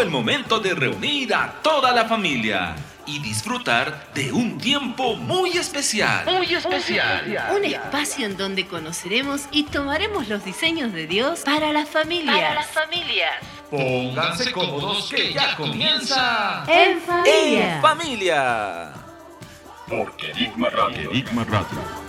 Llegó el momento de reunir a toda la familia y disfrutar de un tiempo muy especial. Muy especial. Un espacio en donde conoceremos y tomaremos los diseños de Dios para las familias. Para las familias. Pónganse cómodos que ya comienza. En familia. En familia. Porque Enigma Radio. Enigma Radio.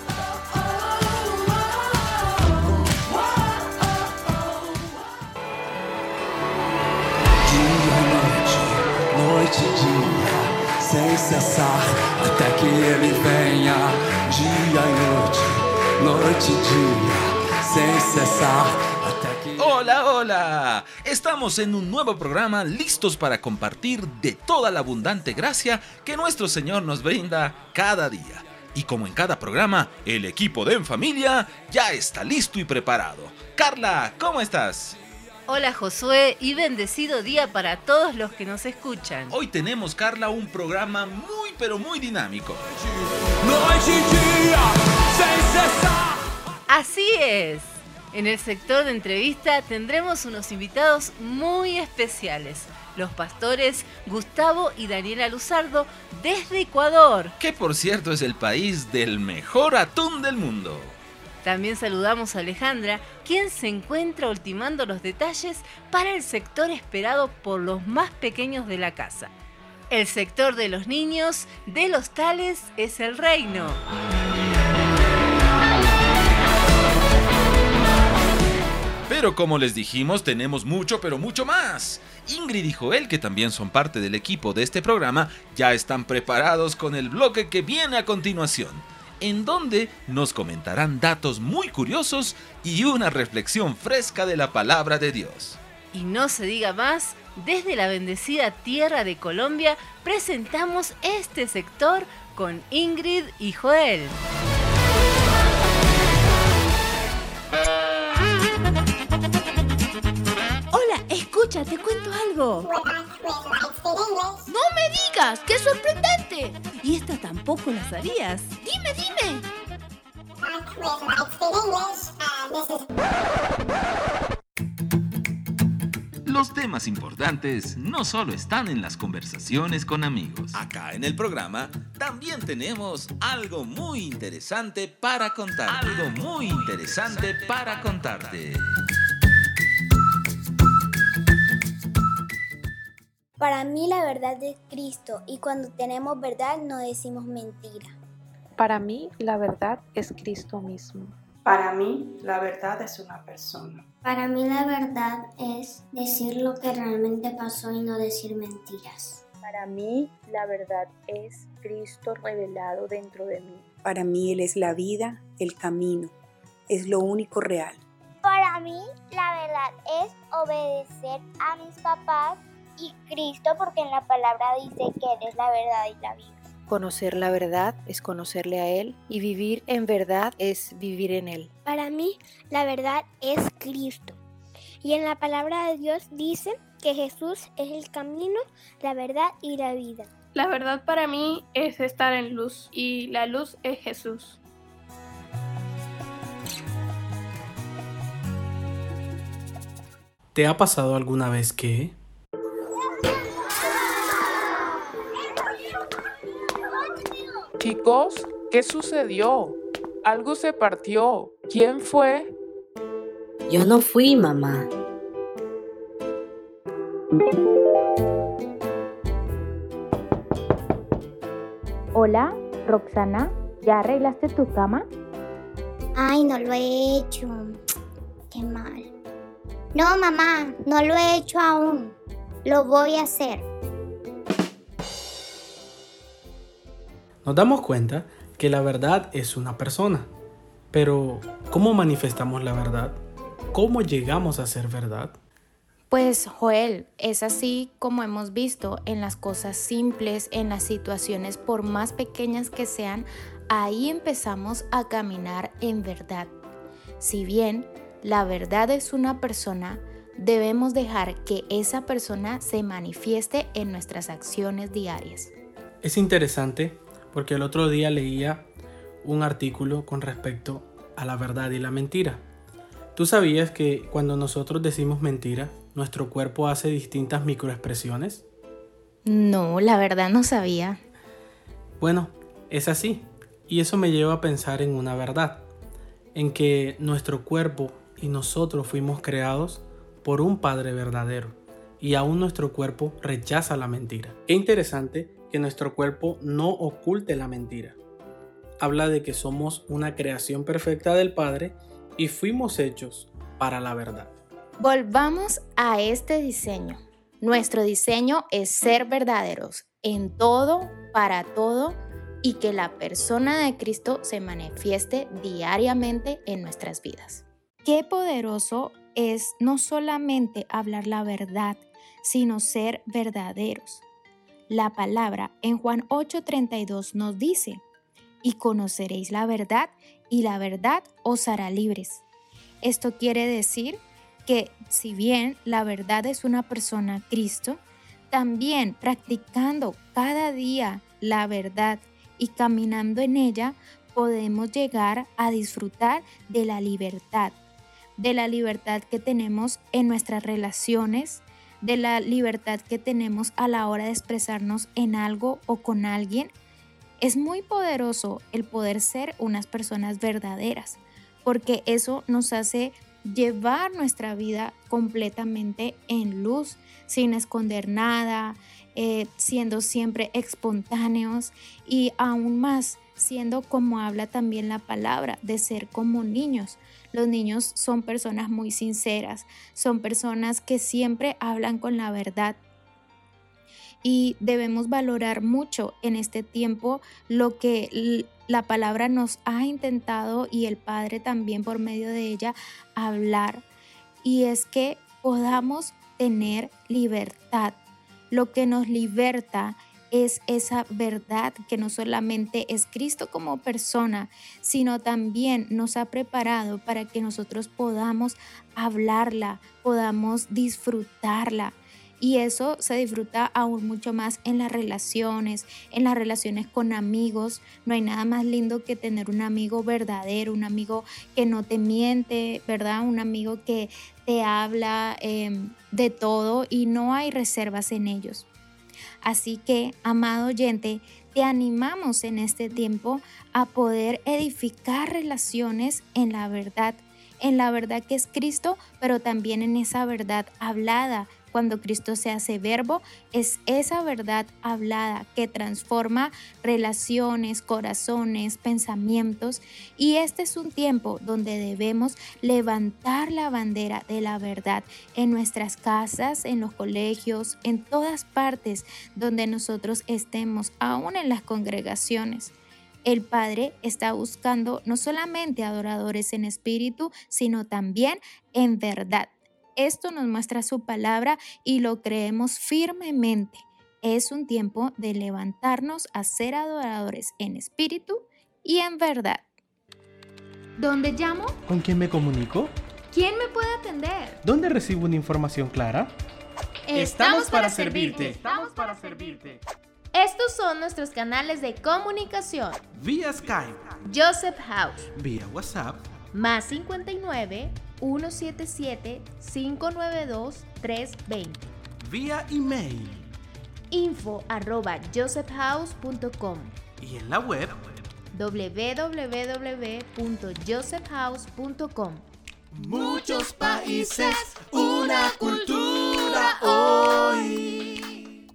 E. Hola, hola. Estamos en un nuevo programa listos para compartir de toda la abundante gracia que nuestro Señor nos brinda cada día. Y como en cada programa, el equipo de En Familia ya está listo y preparado. Carla, ¿cómo estás? Hola Josué y bendecido día para todos los que nos escuchan. Hoy tenemos, Carla, un programa muy pero muy dinámico. Así es. En el sector de entrevista tendremos unos invitados muy especiales. Los pastores Gustavo y Daniela Luzardo desde Ecuador. Que por cierto es el país del mejor atún del mundo. También saludamos a Alejandra, quien se encuentra ultimando los detalles para el sector esperado por los más pequeños de la casa. El sector de los niños de los tales es el reino. Pero como les dijimos, tenemos mucho, pero mucho más. Ingrid y Joel, que también son parte del equipo de este programa, ya están preparados con el bloque que viene a continuación, en donde nos comentarán datos muy curiosos y una reflexión fresca de la palabra de Dios. Y no se diga más, desde la bendecida tierra de Colombia presentamos este sector con Ingrid y Joel. Hola, escucha, te cuento algo. No me digas, qué sorprendente. Y esta tampoco la sabías. Dime, dime. Los temas importantes no solo están en las conversaciones con amigos. Acá en el programa también tenemos algo muy interesante para contar. Algo muy interesante para contarte. Para mí la verdad es Cristo y cuando tenemos verdad no decimos mentira. Para mí, la verdad es Cristo mismo. Para mí, la verdad es una persona. Para mí la verdad es decir lo que realmente pasó y no decir mentiras. Para mí la verdad es Cristo revelado dentro de mí. Para mí Él es la vida, el camino, es lo único real. Para mí la verdad es obedecer a mis papás y Cristo porque en la palabra dice que Él es la verdad y la vida. Conocer la verdad es conocerle a Él y vivir en verdad es vivir en Él. Para mí, la verdad es Cristo. Y en la palabra de Dios dice que Jesús es el camino, la verdad y la vida. La verdad para mí es estar en luz y la luz es Jesús. ¿Te ha pasado alguna vez que... Chicos, ¿qué sucedió? Algo se partió. ¿Quién fue? Yo no fui, mamá. Hola, Roxana, ¿ya arreglaste tu cama? Ay, no lo he hecho. Qué mal. No, mamá, no lo he hecho aún. Lo voy a hacer. Nos damos cuenta que la verdad es una persona. Pero, ¿cómo manifestamos la verdad? ¿Cómo llegamos a ser verdad? Pues Joel, es así como hemos visto en las cosas simples, en las situaciones por más pequeñas que sean, ahí empezamos a caminar en verdad. Si bien la verdad es una persona, debemos dejar que esa persona se manifieste en nuestras acciones diarias. Es interesante porque el otro día leía un artículo con respecto a la verdad y la mentira. ¿Tú sabías que cuando nosotros decimos mentira, nuestro cuerpo hace distintas microexpresiones? No, la verdad no sabía. Bueno, es así. Y eso me lleva a pensar en una verdad, en que nuestro cuerpo y nosotros fuimos creados por un Padre verdadero, y aún nuestro cuerpo rechaza la mentira. Qué interesante que nuestro cuerpo no oculte la mentira. Habla de que somos una creación perfecta del Padre y fuimos hechos para la verdad. Volvamos a este diseño. Nuestro diseño es ser verdaderos en todo, para todo y que la persona de Cristo se manifieste diariamente en nuestras vidas. Qué poderoso es no solamente hablar la verdad, sino ser verdaderos. La palabra en Juan 8:32 nos dice, y conoceréis la verdad, y la verdad os hará libres. Esto quiere decir que si bien la verdad es una persona Cristo, también practicando cada día la verdad y caminando en ella, podemos llegar a disfrutar de la libertad, de la libertad que tenemos en nuestras relaciones, de la libertad que tenemos a la hora de expresarnos en algo o con alguien. Es muy poderoso el poder ser unas personas verdaderas, porque eso nos hace llevar nuestra vida completamente en luz, sin esconder nada, eh, siendo siempre espontáneos y aún más siendo como habla también la palabra, de ser como niños. Los niños son personas muy sinceras, son personas que siempre hablan con la verdad. Y debemos valorar mucho en este tiempo lo que la palabra nos ha intentado y el Padre también por medio de ella hablar. Y es que podamos tener libertad. Lo que nos liberta es esa verdad que no solamente es Cristo como persona, sino también nos ha preparado para que nosotros podamos hablarla, podamos disfrutarla. Y eso se disfruta aún mucho más en las relaciones, en las relaciones con amigos. No hay nada más lindo que tener un amigo verdadero, un amigo que no te miente, ¿verdad? Un amigo que te habla em, de todo y no hay reservas en ellos. Así que, amado oyente, te animamos en este tiempo a poder edificar relaciones en la verdad, en la verdad que es Cristo, pero también en esa verdad hablada, cuando Cristo se hace verbo, es esa verdad hablada que transforma relaciones, corazones, pensamientos. Y este es un tiempo donde debemos levantar la bandera de la verdad en nuestras casas, en los colegios, en todas partes donde nosotros estemos, aún en las congregaciones. El Padre está buscando no solamente adoradores en espíritu, sino también en verdad. Esto nos muestra su palabra y lo creemos firmemente. Es un tiempo de levantarnos a ser adoradores en espíritu y en verdad. ¿Dónde llamo? ¿Con quién me comunico? ¿Quién me puede atender? ¿Dónde recibo una información clara? Estamos, para, servirte. Estamos para servirte. Estos son nuestros canales de comunicación. Vía Skype. Joseph House. Vía WhatsApp. Más 59 177 592 320. Vía email. Info arroba josephhouse.com. Y en la web www.josephhouse.com. Muchos países, una cultura hoy.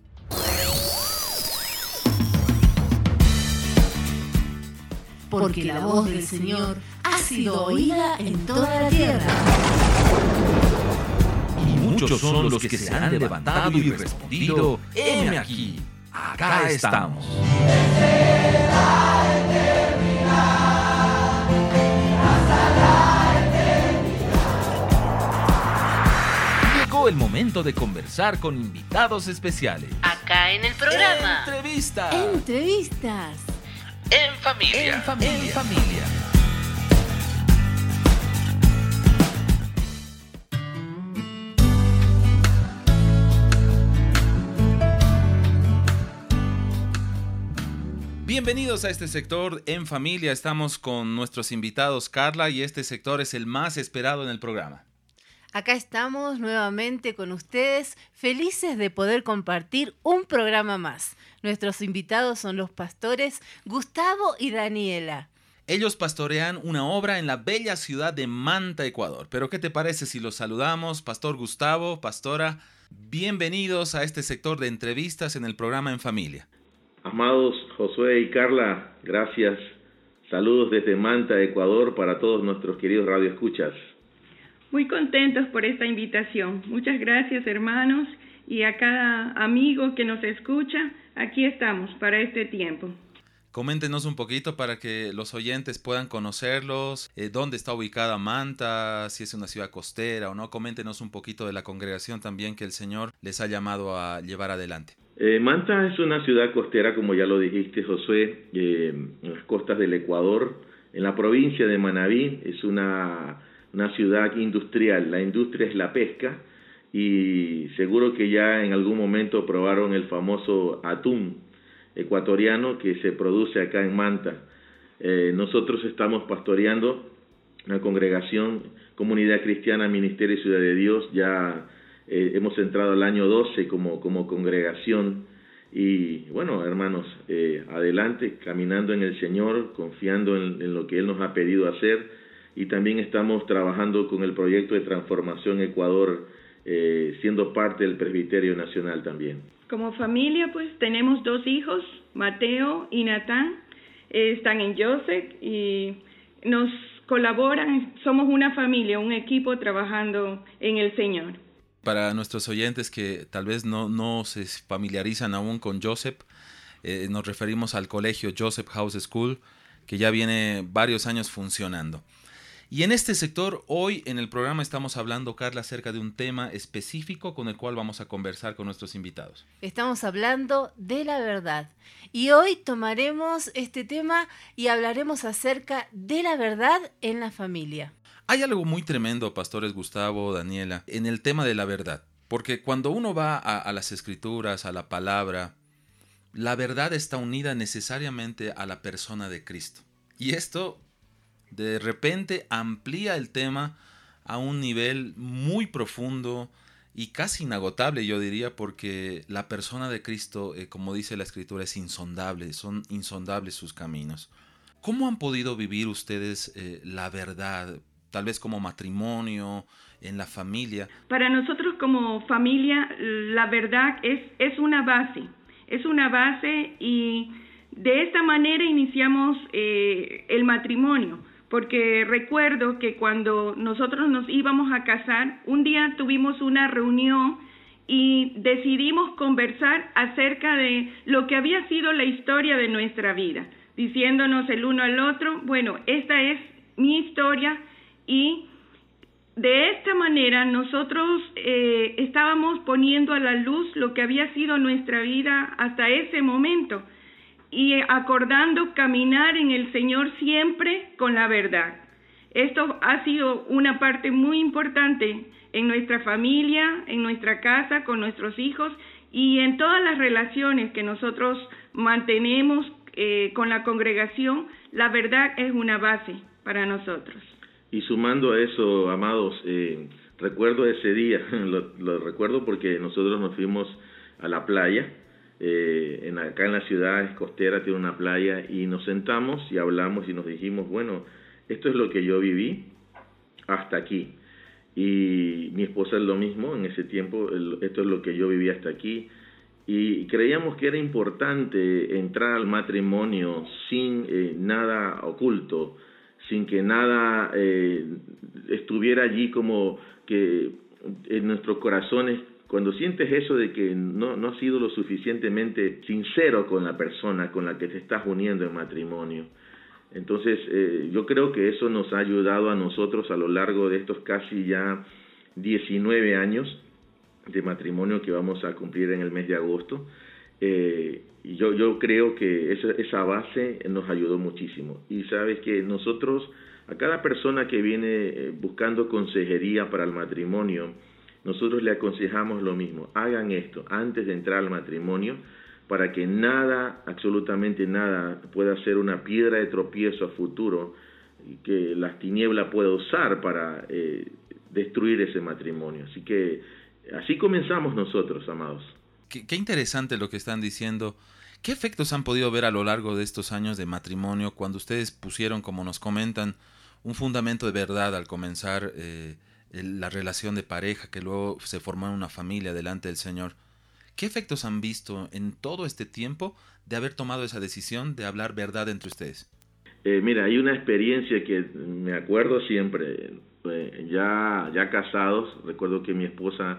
Porque la voz del Señor ha sido oída en toda la tierra. Y muchos son los que se han levantado y respondido, heme aquí, acá estamos. Llegó el momento de conversar con invitados especiales. Acá en el programa. Entrevistas. Entrevistas. En familia. En familia. En familia. Bienvenidos a este sector en familia. Estamos con nuestros invitados Carla y este sector es el más esperado en el programa. Acá estamos nuevamente con ustedes, felices de poder compartir un programa más. Nuestros invitados son los pastores Gustavo y Daniela. Ellos pastorean una obra en la bella ciudad de Manta, Ecuador. Pero ¿qué te parece si los saludamos? Pastor Gustavo, pastora, bienvenidos a este sector de entrevistas en el programa En Familia. Amados Josué y Carla, gracias. Saludos desde Manta, Ecuador, para todos nuestros queridos radioescuchas. Muy contentos por esta invitación. Muchas gracias, hermanos, y a cada amigo que nos escucha, aquí estamos para este tiempo. Coméntenos un poquito para que los oyentes puedan conocerlos, eh, dónde está ubicada Manta, si es una ciudad costera o no. Coméntenos un poquito de la congregación también que el Señor les ha llamado a llevar adelante. Eh, Manta es una ciudad costera, como ya lo dijiste, Josué, eh, en las costas del Ecuador, en la provincia de Manabí. Es una, una ciudad industrial. La industria es la pesca y seguro que ya en algún momento probaron el famoso atún ecuatoriano que se produce acá en Manta. Eh, nosotros estamos pastoreando una congregación, Comunidad Cristiana, Ministerio y Ciudad de Dios, ya eh, hemos entrado al año 12 como, como congregación y bueno, hermanos, eh, adelante, caminando en el Señor, confiando en, en, lo que Él nos ha pedido hacer y también estamos trabajando con el proyecto de transformación Ecuador, eh, siendo parte del Presbiterio Nacional también. Como familia, pues tenemos dos hijos, Mateo y Natán, eh, están en Joseph y nos colaboran, somos una familia, un equipo trabajando en el Señor para nuestros oyentes que tal vez no, no se familiarizan aún con Joseph, eh, nos referimos al colegio Joseph House School, que ya viene varios años funcionando. Y en este sector, hoy en el programa estamos hablando, Carla, acerca de un tema específico con el cual vamos a conversar con nuestros invitados. Estamos hablando de la verdad. Y hoy tomaremos este tema y hablaremos acerca de la verdad en la familia. Hay algo muy tremendo, pastores Gustavo, Daniela, en el tema de la verdad. Porque cuando uno va a, las escrituras, a la palabra, la verdad está unida necesariamente a la persona de Cristo. Y esto de repente amplía el tema a un nivel muy profundo y casi inagotable, yo diría, porque la persona de Cristo, eh, como dice la escritura, es insondable, son insondables sus caminos. ¿Cómo han podido vivir ustedes eh, la verdad? Tal vez como matrimonio, en la familia? Para nosotros como familia, la verdad es, es una base, es una base y de esta manera iniciamos eh, el matrimonio, porque recuerdo que cuando nosotros nos íbamos a casar, un día tuvimos una reunión y decidimos conversar acerca de lo que había sido la historia de nuestra vida, diciéndonos el uno al otro, bueno, esta es mi historia, y de esta manera nosotros eh, estábamos poniendo a la luz lo que había sido nuestra vida hasta ese momento y acordando caminar en el Señor siempre con la verdad. Esto ha sido una parte muy importante en nuestra familia, en nuestra casa, con nuestros hijos y en todas las relaciones que nosotros mantenemos eh, con la congregación. La verdad es una base para nosotros. Y sumando a eso, amados, eh, recuerdo ese día, lo, recuerdo porque nosotros nos fuimos a la playa, eh, en, acá en la ciudad es costera, tiene una playa, y nos sentamos y hablamos y nos dijimos, bueno, esto es lo que yo viví hasta aquí. Y mi esposa es lo mismo, en ese tiempo, esto es lo que yo viví hasta aquí. Y creíamos que era importante entrar al matrimonio sin eh, nada oculto, sin que nada eh, estuviera allí como que en nuestros corazones, cuando sientes eso de que no, no has sido lo suficientemente sincero con la persona con la que te estás uniendo en matrimonio. Entonces, eh, yo creo que eso nos ha ayudado a nosotros a lo largo de estos casi ya 19 años de matrimonio que vamos a cumplir en el mes de agosto. Eh, y yo, yo creo que esa, base nos ayudó muchísimo. Y sabes que nosotros, a cada persona que viene buscando consejería para el matrimonio, nosotros le aconsejamos lo mismo. Hagan esto. Antes de entrar al matrimonio, para que nada, absolutamente nada, pueda ser una piedra de tropiezo a futuro que las tinieblas pueda usar para eh, destruir ese matrimonio. Así que así comenzamos nosotros, amados. Qué, interesante lo que están diciendo. ¿Qué efectos han podido ver a lo largo de estos años de matrimonio cuando ustedes pusieron, como nos comentan, un fundamento de verdad al comenzar eh, la relación de pareja, que luego se formó en una familia delante del Señor? ¿Qué efectos han visto en todo este tiempo de haber tomado esa decisión de hablar verdad entre ustedes? Eh, mira, hay una experiencia que me acuerdo siempre, eh, ya, ya casados, recuerdo que mi esposa,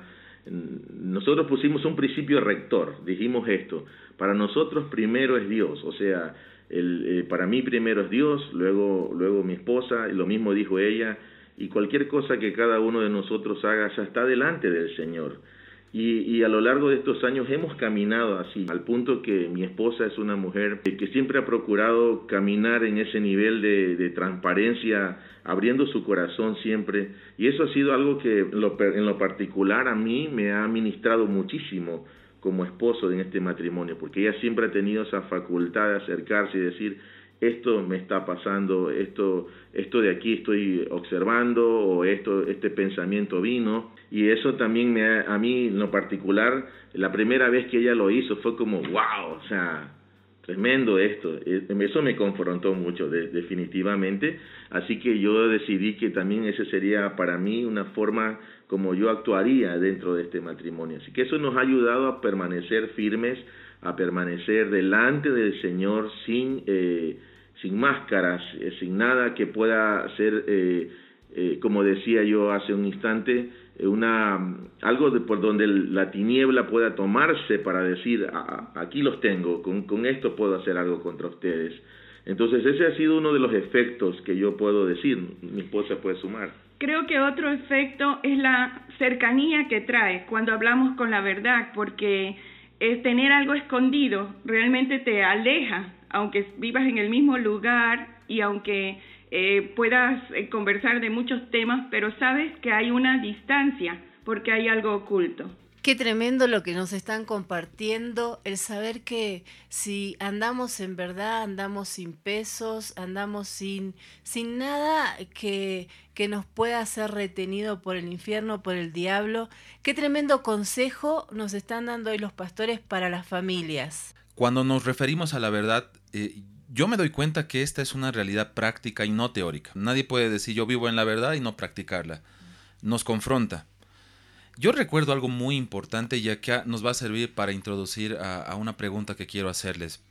nosotros pusimos un principio rector, dijimos esto, para nosotros primero es Dios, o sea, el, eh, para mí primero es Dios, luego, luego mi esposa, y lo mismo dijo ella, y cualquier cosa que cada uno de nosotros haga ya está delante del Señor. Y, a lo largo de estos años hemos caminado así, al punto que mi esposa es una mujer que siempre ha procurado caminar en ese nivel de, transparencia, abriendo su corazón siempre. Y eso ha sido algo que en lo particular a mí me ha ministrado muchísimo como esposo en este matrimonio, porque ella siempre ha tenido esa facultad de acercarse y decir, esto me está pasando, esto, esto de aquí estoy observando o esto, este pensamiento vino y eso también me a mí lo particular, la primera vez que ella lo hizo fue como wow, o sea, tremendo esto, eso me confrontó mucho definitivamente, así que yo decidí que también ese sería para mí una forma como yo actuaría dentro de este matrimonio, así que eso nos ha ayudado a permanecer firmes, a permanecer delante del Señor sin, eh, sin máscaras, eh, sin nada que pueda ser, eh, eh como decía yo hace un instante, una algo de, por donde la tiniebla pueda tomarse para decir, aquí los tengo, con, con esto puedo hacer algo contra ustedes. Entonces ese ha sido uno de los efectos que yo puedo decir, mi esposa puede sumar. Creo que otro efecto es la cercanía que trae cuando hablamos con la verdad, porque es tener algo escondido realmente te aleja, aunque vivas en el mismo lugar y aunque eh, puedas eh, conversar de muchos temas, pero sabes que hay una distancia porque hay algo oculto. Qué tremendo lo que nos están compartiendo, el saber que si andamos en verdad, andamos sin pesos, andamos sin, sin nada que, que nos pueda ser retenido por el infierno, por el diablo. Qué tremendo consejo nos están dando hoy los pastores para las familias. Cuando nos referimos a la verdad, eh, yo me doy cuenta que esta es una realidad práctica y no teórica. Nadie puede decir yo vivo en la verdad y no practicarla. Nos confronta. Yo recuerdo algo muy importante y acá nos va a servir para introducir a, una pregunta que quiero hacerles.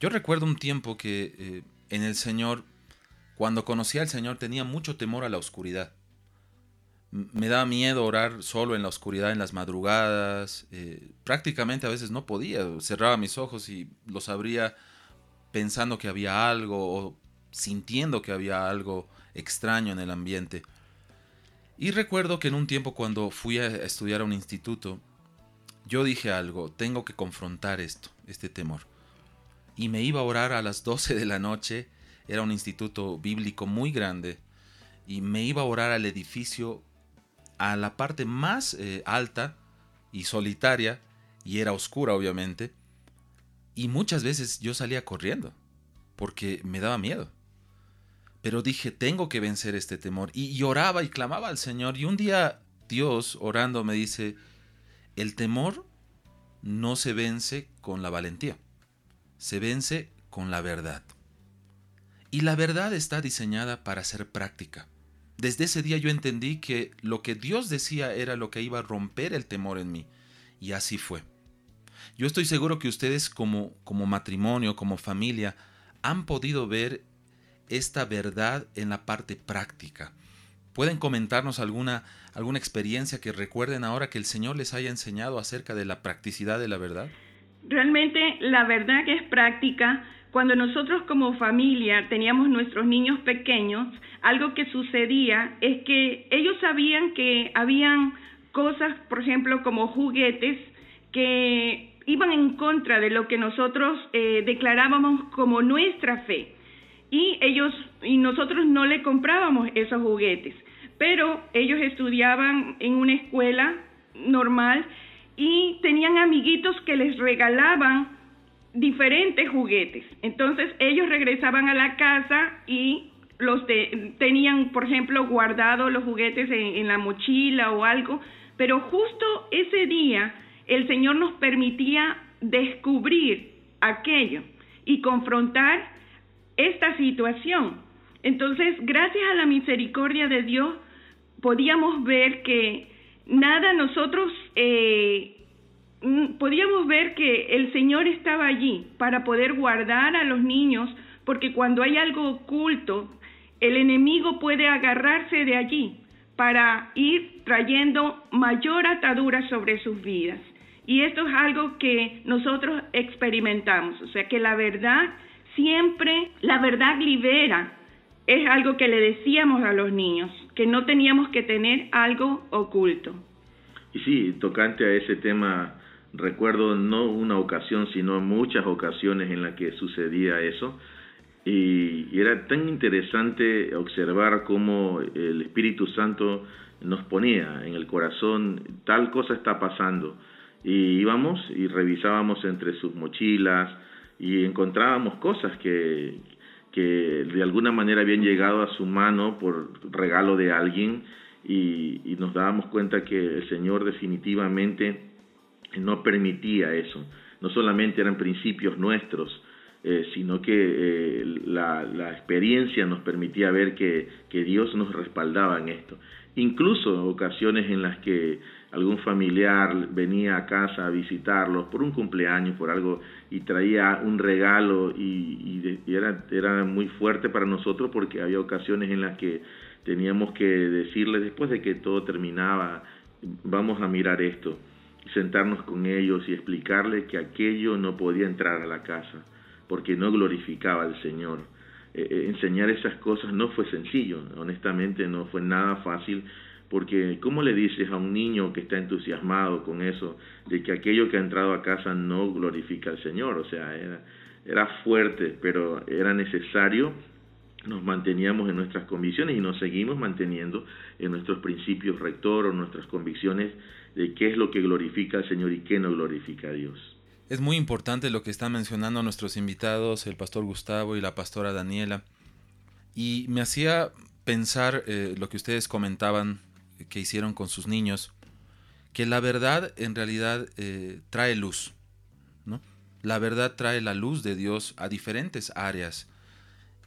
Yo recuerdo un tiempo que eh, en el Señor, cuando conocí al Señor, tenía mucho temor a la oscuridad. Me daba miedo orar solo en la oscuridad en las madrugadas. Eh, prácticamente a veces no podía. Cerraba mis ojos y los abría pensando que había algo o sintiendo que había algo extraño en el ambiente. Y recuerdo que en un tiempo cuando fui a estudiar a un instituto, yo dije algo, tengo que confrontar esto, este temor. Y me iba a orar a las 12 de la noche, era un instituto bíblico muy grande, y me iba a orar al edificio a la parte más eh, alta y solitaria, y era oscura obviamente, y muchas veces yo salía corriendo, porque me daba miedo. Pero dije, tengo que vencer este temor. Y lloraba y clamaba al Señor. Y un día Dios, orando, me dice, el temor no se vence con la valentía, se vence con la verdad. Y la verdad está diseñada para ser práctica. Desde ese día yo entendí que lo que Dios decía era lo que iba a romper el temor en mí. Y así fue. Yo estoy seguro que ustedes como, como matrimonio, como familia, han podido ver esta verdad en la parte práctica. ¿Pueden comentarnos alguna, alguna experiencia que recuerden ahora que el Señor les haya enseñado acerca de la practicidad de la verdad? Realmente la verdad que es práctica, cuando nosotros como familia teníamos nuestros niños pequeños, algo que sucedía es que ellos sabían que habían cosas, por ejemplo, como juguetes, que iban en contra de lo que nosotros eh, declarábamos como nuestra fe. Y ellos y nosotros no le comprábamos esos juguetes, pero ellos estudiaban en una escuela normal y tenían amiguitos que les regalaban diferentes juguetes. Entonces ellos regresaban a la casa y los tenían, por ejemplo, guardados los juguetes en, la mochila o algo, pero justo ese día el Señor nos permitía descubrir aquello y confrontar esta situación. Entonces, gracias a la misericordia de Dios, podíamos ver que nada nosotros, eh, podíamos ver que el Señor estaba allí para poder guardar a los niños, porque cuando hay algo oculto, el enemigo puede agarrarse de allí para ir trayendo mayor atadura sobre sus vidas. Y esto es algo que nosotros experimentamos, o sea que la verdad siempre, la verdad libera, es algo que le decíamos a los niños, que no teníamos que tener algo oculto. Y sí, tocante a ese tema, recuerdo no una ocasión, sino muchas ocasiones en las que sucedía eso. Y, era tan interesante observar cómo el Espíritu Santo nos ponía en el corazón, tal cosa está pasando. Y íbamos y revisábamos entre sus mochilas y encontrábamos cosas que, que de alguna manera habían llegado a su mano por regalo de alguien y, y nos dábamos cuenta que el Señor definitivamente no permitía eso. No solamente eran principios nuestros, eh, sino que eh, la, la, experiencia nos permitía ver que, que, Dios nos respaldaba en esto. Incluso ocasiones en las que algún familiar venía a casa a visitarlos por un cumpleaños, por algo, y traía un regalo y, y, era, era muy fuerte para nosotros porque había ocasiones en las que teníamos que decirle después de que todo terminaba, vamos a mirar esto, sentarnos con ellos y explicarles que aquello no podía entrar a la casa porque no glorificaba al Señor. Eh, eh, enseñar esas cosas no fue sencillo, honestamente no fue nada fácil, porque ¿cómo le dices a un niño que está entusiasmado con eso, de que aquello que ha entrado a casa no glorifica al Señor? O sea, era, era fuerte, pero era necesario, nos manteníamos en nuestras convicciones y nos seguimos manteniendo en nuestros principios rector o nuestras convicciones de qué es lo que glorifica al Señor y qué no glorifica a Dios. Es muy importante lo que están mencionando nuestros invitados, el pastor Gustavo y la pastora Daniela. Y me hacía pensar eh, lo que ustedes comentaban que hicieron con sus niños, que la verdad en realidad eh, trae luz. ¿no? La verdad trae la luz de Dios a diferentes áreas.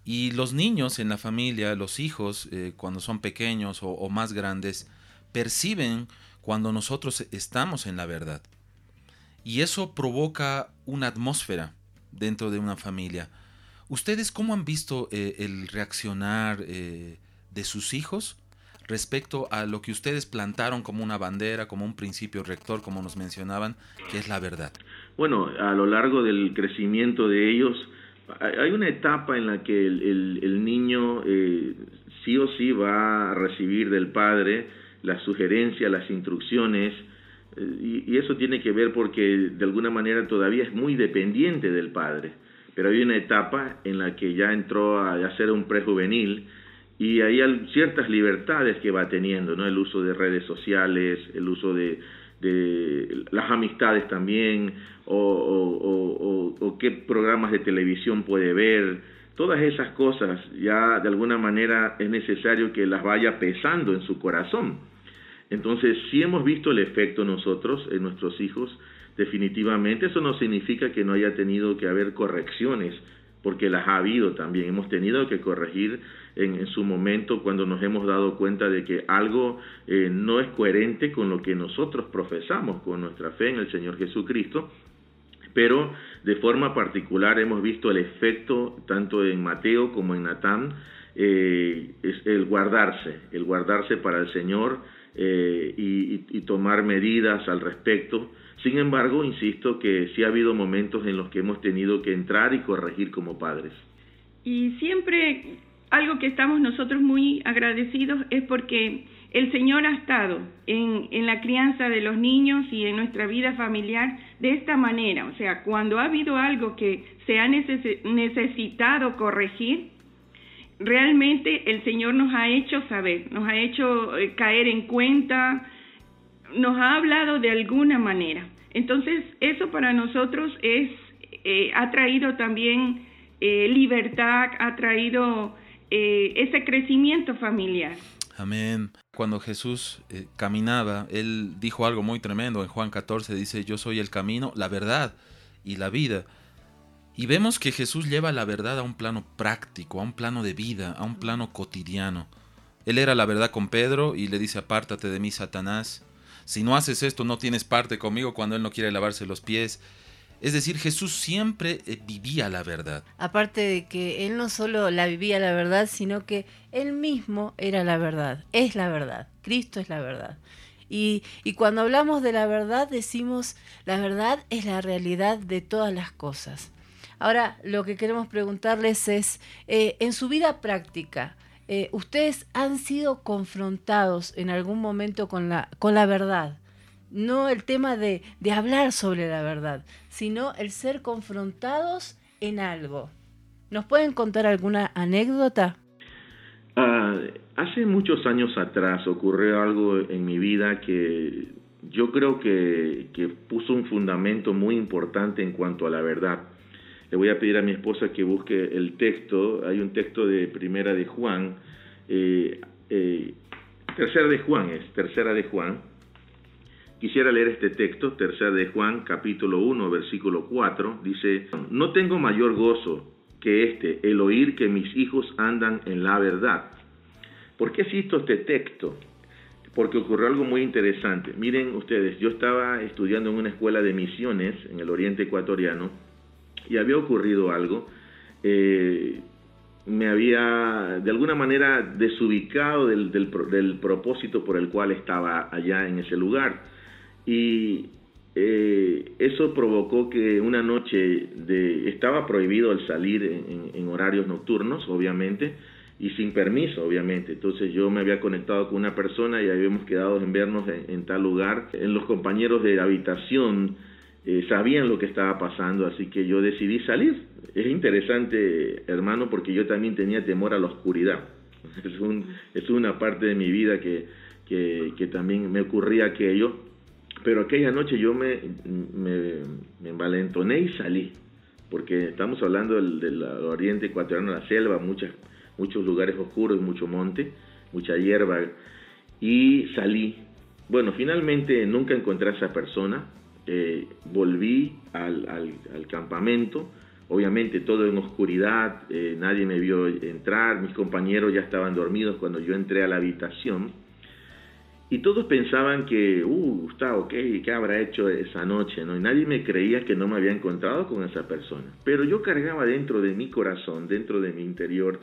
Y los niños en la familia, los hijos, eh, cuando son pequeños o más grandes, perciben cuando nosotros estamos en la verdad. Y eso provoca una atmósfera dentro de una familia. ¿Ustedes cómo han visto eh, el reaccionar eh, de sus hijos respecto a lo que ustedes plantaron como una bandera, como un principio rector, como nos mencionaban, que es la verdad? Bueno, a lo largo del crecimiento de ellos, hay una etapa en la que el, niño eh, sí o sí va a recibir del padre las sugerencias, las instrucciones, y, eso tiene que ver porque de alguna manera todavía es muy dependiente del padre. Pero hay una etapa en la que ya entró a, ser un prejuvenil y hay ciertas libertades que va teniendo, ¿no? El uso de redes sociales, el uso de, las amistades también, o, qué programas de televisión puede ver. Todas esas cosas ya de alguna manera es necesario que las vaya pesando en su corazón entonces, si hemos visto el efecto nosotros en nuestros hijos, definitivamente eso no significa que no haya tenido que haber correcciones, porque las ha habido también. Hemos tenido que corregir en, su momento cuando nos hemos dado cuenta de que algo eh, no es coherente con lo que nosotros profesamos, con nuestra fe en el Señor Jesucristo. Pero de forma particular hemos visto el efecto tanto en Mateo como en Natán, eh, es el guardarse, el guardarse para el Señor, eh, y, tomar medidas al respecto. Sin embargo, insisto que sí ha habido momentos en los que hemos tenido que entrar y corregir como padres. Y siempre algo que estamos nosotros muy agradecidos es porque el Señor ha estado en, en, la crianza de los niños y en nuestra vida familiar de esta manera. O sea, cuando ha habido algo que se ha necesitado corregir, realmente el Señor nos ha hecho saber, nos ha hecho eh, caer en cuenta, nos ha hablado de alguna manera. Entonces, eso para nosotros es eh, ha traído también eh, libertad, ha traído eh, ese crecimiento familiar. Amén. Cuando Jesús caminaba, él dijo algo muy tremendo en Juan 14, dice, yo soy el camino, la verdad y la vida. Y vemos que Jesús lleva la verdad a un plano práctico, a un plano de vida, a un plano cotidiano. Él era la verdad con Pedro y le dice, apártate de mí, Satanás. Si no haces esto, no tienes parte conmigo cuando él no quiere lavarse los pies. Es decir, Jesús siempre eh, vivía la verdad. Aparte de que él no solo la vivía la verdad, sino que él mismo era la verdad, es la verdad, Cristo es la verdad. Y, y cuando hablamos de la verdad decimos, la verdad es la realidad de todas las cosas. Ahora, lo que queremos preguntarles es, eh, en su vida práctica, eh, ¿ustedes han sido confrontados en algún momento con la, con la verdad? No el tema de, de hablar sobre la verdad, sino el ser confrontados en algo. ¿Nos pueden contar alguna anécdota? Ah, hace muchos años atrás ocurrió algo en mi vida que yo creo que, que puso un fundamento muy importante en cuanto a la verdad. Le voy a pedir a mi esposa que busque el texto. Hay un texto de Primera de Juan, eh, eh, Tercera de Juan es, Tercera de Juan. Quisiera leer este texto, Tercera de Juan, capítulo 1, versículo 4. Dice, no tengo mayor gozo que este, el oír que mis hijos andan en la verdad. ¿Por qué cito este texto? Porque ocurrió algo muy interesante. Miren ustedes, yo estaba estudiando en una escuela de misiones en el oriente ecuatoriano y había ocurrido algo. Eh, me había de alguna manera desubicado del, del, del, propósito por el cual estaba allá en ese lugar. Y eh, eso provocó que una noche de, estaba prohibido el salir en, horarios nocturnos, obviamente, y sin permiso, obviamente. Entonces yo me había conectado con una persona y habíamos quedado en vernos en, en tal lugar. En los compañeros de habitación eh, sabían lo que estaba pasando, así que yo decidí salir. Es interesante, hermano, porque yo también tenía temor a la oscuridad. Es, un, es una parte de mi vida que, que, también me ocurría aquello. Pero aquella noche yo me, me, me envalentoné y salí, porque estamos hablando del, del, oriente ecuatoriano, la selva, muchas, muchos lugares oscuros, mucho monte, mucha hierba, y salí. Bueno, finalmente nunca encontré a esa persona, eh, volví al, campamento, obviamente todo en oscuridad, eh, nadie me vio entrar, mis compañeros ya estaban dormidos cuando yo entré a la habitación y todos pensaban que, uh, Gustavo, ¿qué, ¿qué habrá hecho esa noche? ¿no? Y nadie me creía que no me había encontrado con esa persona. Pero yo cargaba dentro de mi corazón, dentro de mi interior,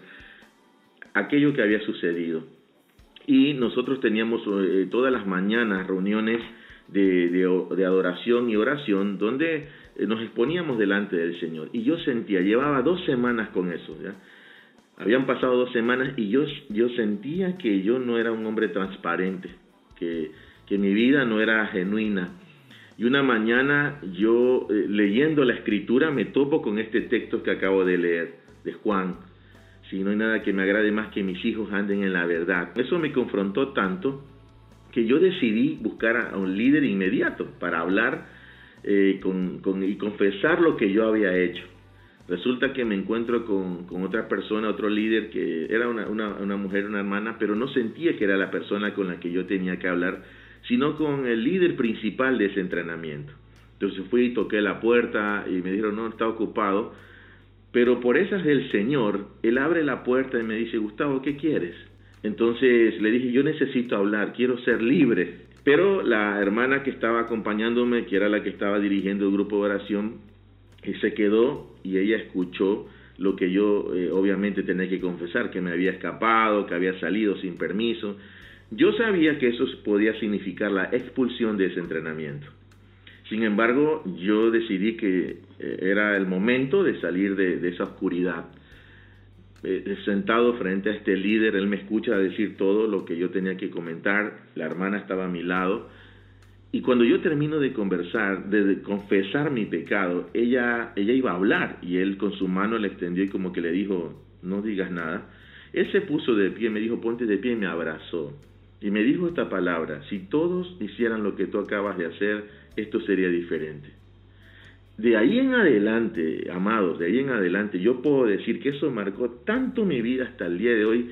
aquello que había sucedido. Y nosotros teníamos eh, todas las mañanas reuniones de, de, adoración y oración donde eh, nos exponíamos delante del Señor. Y yo sentía, llevaba dos semanas con eso, ¿ya? Habían pasado dos semanas y yo, yo sentía que yo no era un hombre transparente, que, que mi vida no era genuina. Y una mañana yo eh, leyendo la escritura me topo con este texto que acabo de leer, de Juan. Si no hay nada que me agrade más que mis hijos anden en la verdad. Eso me confrontó tanto que yo decidí buscar a un líder inmediato para hablar eh, con, y confesar lo que yo había hecho. Resulta que me encuentro con, otra persona, otro líder que era una, una, una, mujer, una hermana, pero no sentía que era la persona con la que yo tenía que hablar, sino con el líder principal de ese entrenamiento. Entonces fui y toqué la puerta y me dijeron, no, está ocupado. Pero por esas del Señor, Él abre la puerta y me dice, Gustavo, ¿qué quieres? Entonces le dije, yo necesito hablar, quiero ser libre. Pero la hermana que estaba acompañándome, que era la que estaba dirigiendo el grupo de oración, se quedó y ella escuchó lo que yo eh, obviamente tenía que confesar, que me había escapado, que había salido sin permiso. Yo sabía que eso podía significar la expulsión de ese entrenamiento. Sin embargo, yo decidí que eh, era el momento de salir de, de esa oscuridad. Eh, sentado frente a este líder, él me escucha decir todo lo que yo tenía que comentar, la hermana estaba a mi lado, y cuando yo termino de conversar, de, confesar mi pecado, ella, ella iba a hablar y él con su mano le extendió y como que le dijo, no digas nada. Él se puso de pie, me dijo, ponte de pie y me abrazó. Y me dijo esta palabra, si todos hicieran lo que tú acabas de hacer, esto sería diferente. De ahí en adelante, amados, de ahí en adelante, yo puedo decir que eso marcó tanto mi vida hasta el día de hoy,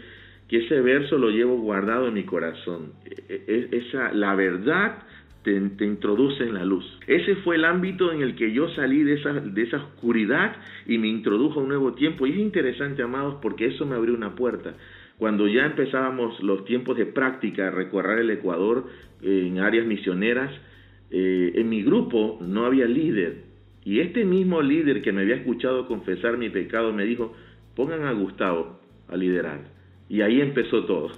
que ese verso lo llevo guardado en mi corazón. E, e, esa, la verdad te, introduce en la luz. Ese fue el ámbito en el que yo salí de esa, de esa oscuridad y me introdujo a un nuevo tiempo. Y es interesante, amados, porque eso me abrió una puerta. Cuando ya empezábamos los tiempos de práctica, recorrer el Ecuador eh, en áreas misioneras, eh, en mi grupo no había líder. Y este mismo líder que me había escuchado confesar mi pecado me dijo, pongan a Gustavo a liderar. Y ahí empezó todo.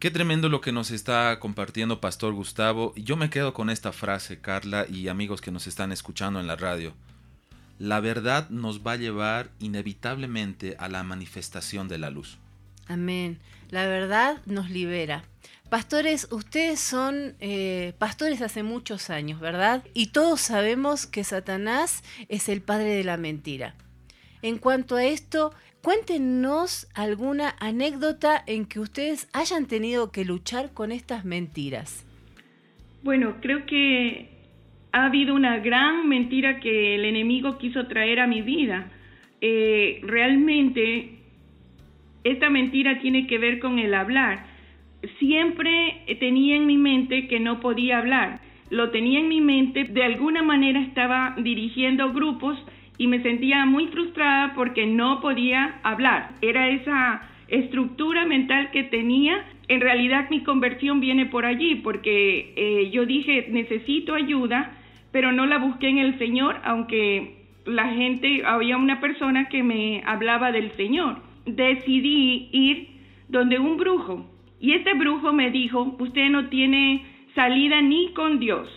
Qué tremendo lo que nos está compartiendo Pastor Gustavo. Yo me quedo con esta frase, Carla y amigos que nos están escuchando en la radio. La verdad nos va a llevar inevitablemente a la manifestación de la luz. Amén. La verdad nos libera. Pastores, ustedes son eh, pastores hace muchos años, ¿verdad? Y todos sabemos que Satanás es el padre de la mentira. En cuanto a esto, Cuéntenos alguna anécdota en que ustedes hayan tenido que luchar con estas mentiras. Bueno, creo que ha habido una gran mentira que el enemigo quiso traer a mi vida. Eh, realmente, esta mentira tiene que ver con el hablar. Siempre tenía en mi mente que no podía hablar. Lo tenía en mi mente, de alguna manera estaba dirigiendo grupos y me sentía muy frustrada porque no podía hablar. Era esa estructura mental que tenía. En realidad mi conversión viene por allí porque eh, yo dije necesito ayuda, pero no la busqué en el Señor, aunque la gente, había una persona que me hablaba del Señor. Decidí ir donde un brujo y ese brujo me dijo, usted no tiene salida ni con Dios.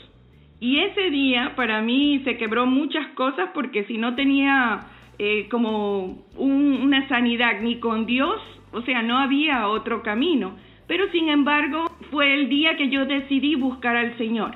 Y ese día para mí se quebró muchas cosas porque si no tenía eh, como una sanidad ni con Dios, o sea, no había otro camino. Pero sin embargo fue el día que yo decidí buscar al Señor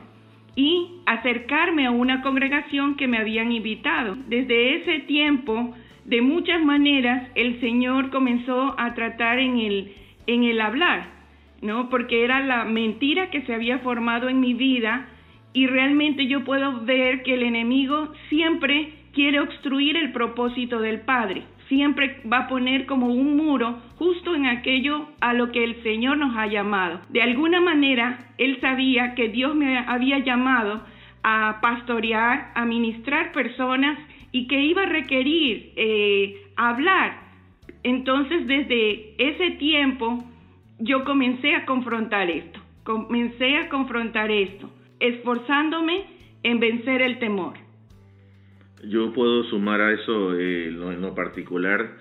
y acercarme a una congregación que me habían invitado. Desde ese tiempo, de muchas maneras, el Señor comenzó a tratar en el, en el hablar, ¿no? Porque era la mentira que se había formado en mi vida y realmente yo puedo ver que el enemigo siempre quiere obstruir el propósito del Padre. Siempre va a poner como un muro justo en aquello a lo que el Señor nos ha llamado. De alguna manera, Él sabía que Dios me había llamado a pastorear, a ministrar personas y que iba a requerir eh, hablar. Entonces, desde ese tiempo, yo comencé a confrontar esto, comencé a confrontar esto esforzándome en vencer el temor. Yo puedo sumar a eso eh, en lo particular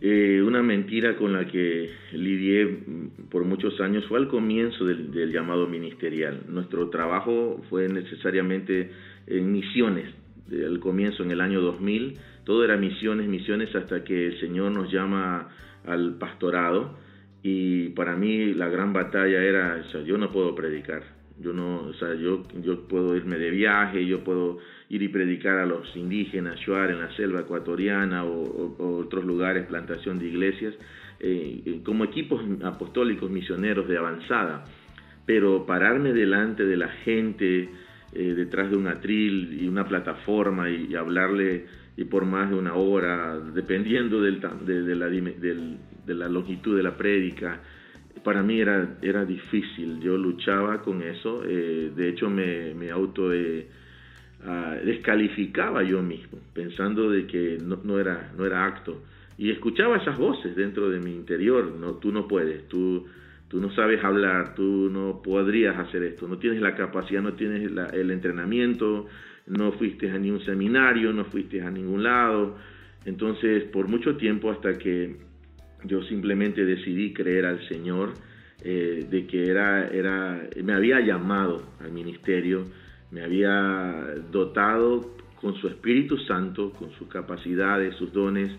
eh, una mentira con la que lidié por muchos años fue al comienzo del, del, llamado ministerial. Nuestro trabajo fue necesariamente en misiones. Al comienzo, en el año 2000, todo era misiones, misiones, hasta que el Señor nos llama al pastorado. Y para mí la gran batalla era, o yo no puedo predicar, yo no, o sea, yo, yo puedo irme de viaje, yo puedo ir y predicar a los indígenas, Shuar en la selva ecuatoriana o, otros lugares, plantación de iglesias, eh, eh, como equipos apostólicos misioneros de avanzada. Pero pararme delante de la gente, eh, detrás de un atril y una plataforma y, hablarle y por más de una hora, dependiendo del, de, la, de la longitud de la prédica, para mí era, era difícil, yo luchaba con eso, eh, de hecho me, me auto ah, descalificaba yo mismo, pensando de que no, no, era, no era acto. Y escuchaba esas voces dentro de mi interior, no, tú no puedes, tú, tú no sabes hablar, tú no podrías hacer esto, no tienes la capacidad, no tienes el entrenamiento, no fuiste a ningún seminario, no fuiste a ningún lado. Entonces, por mucho tiempo hasta que yo simplemente decidí creer al Señor, eh, de que era, era, me había llamado al ministerio, me había dotado con su Espíritu Santo, con sus capacidades, sus dones,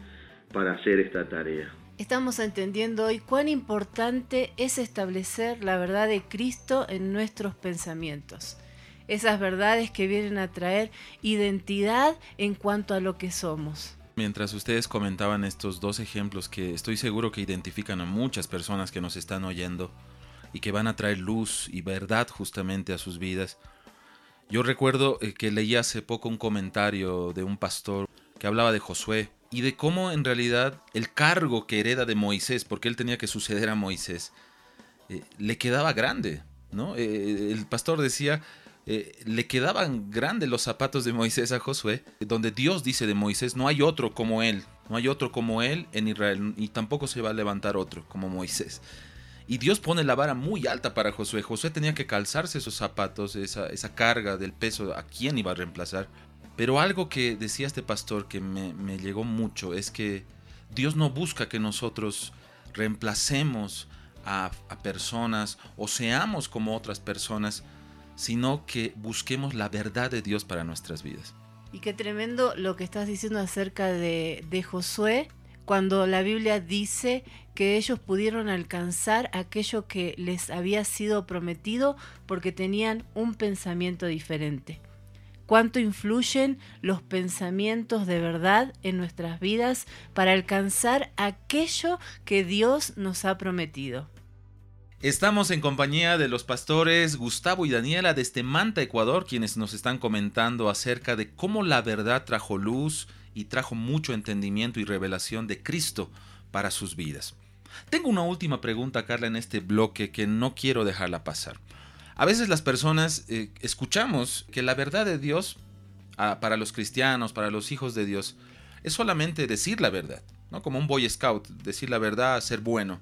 para hacer esta tarea. Estamos entendiendo hoy cuán importante es establecer la verdad de Cristo en nuestros pensamientos. Esas verdades que vienen a traer identidad en cuanto a lo que somos. Mientras ustedes comentaban estos dos ejemplos que estoy seguro que identifican a muchas personas que nos están oyendo y que van a traer luz y verdad justamente a sus vidas, Yo recuerdo eh, que leí hace poco un comentario de un pastor que hablaba de Josué y de cómo en realidad el cargo que hereda de Moisés, porque él tenía que suceder a Moisés, eh, le quedaba grande, ¿no? Eh, el pastor decía, le quedaban grandes los zapatos de Moisés a Josué, donde Dios dice de Moisés, no hay otro como él, no hay otro como él en Israel, y tampoco se va a levantar otro como Moisés. Y Dios pone la vara muy alta para Josué. Josué tenía que calzarse esos zapatos, esa, carga del peso, a quién iba a reemplazar. Pero algo que decía este pastor que me, llegó mucho es que Dios no busca que nosotros reemplacemos a, personas o seamos como otras personas, sino que busquemos la verdad de Dios para nuestras vidas. Y qué tremendo lo que estás diciendo acerca de, de Josué, cuando la Biblia dice que ellos pudieron alcanzar aquello que les había sido prometido porque tenían un pensamiento diferente. Cuánto influyen los pensamientos de verdad en nuestras vidas para alcanzar aquello que Dios nos ha prometido. Estamos en compañía de los pastores Gustavo y Daniela desde Manta, Ecuador, quienes nos están comentando acerca de cómo la verdad trajo luz, y trajo mucho entendimiento y revelación de Cristo para sus vidas. Tengo una última pregunta, Carla, en este bloque que no quiero dejarla pasar. A veces las personas eh, escuchamos que la verdad de Dios ah, para los cristianos, para los hijos de Dios, es solamente decir la verdad, ¿no? Como un Boy Scout, decir la verdad, ser bueno.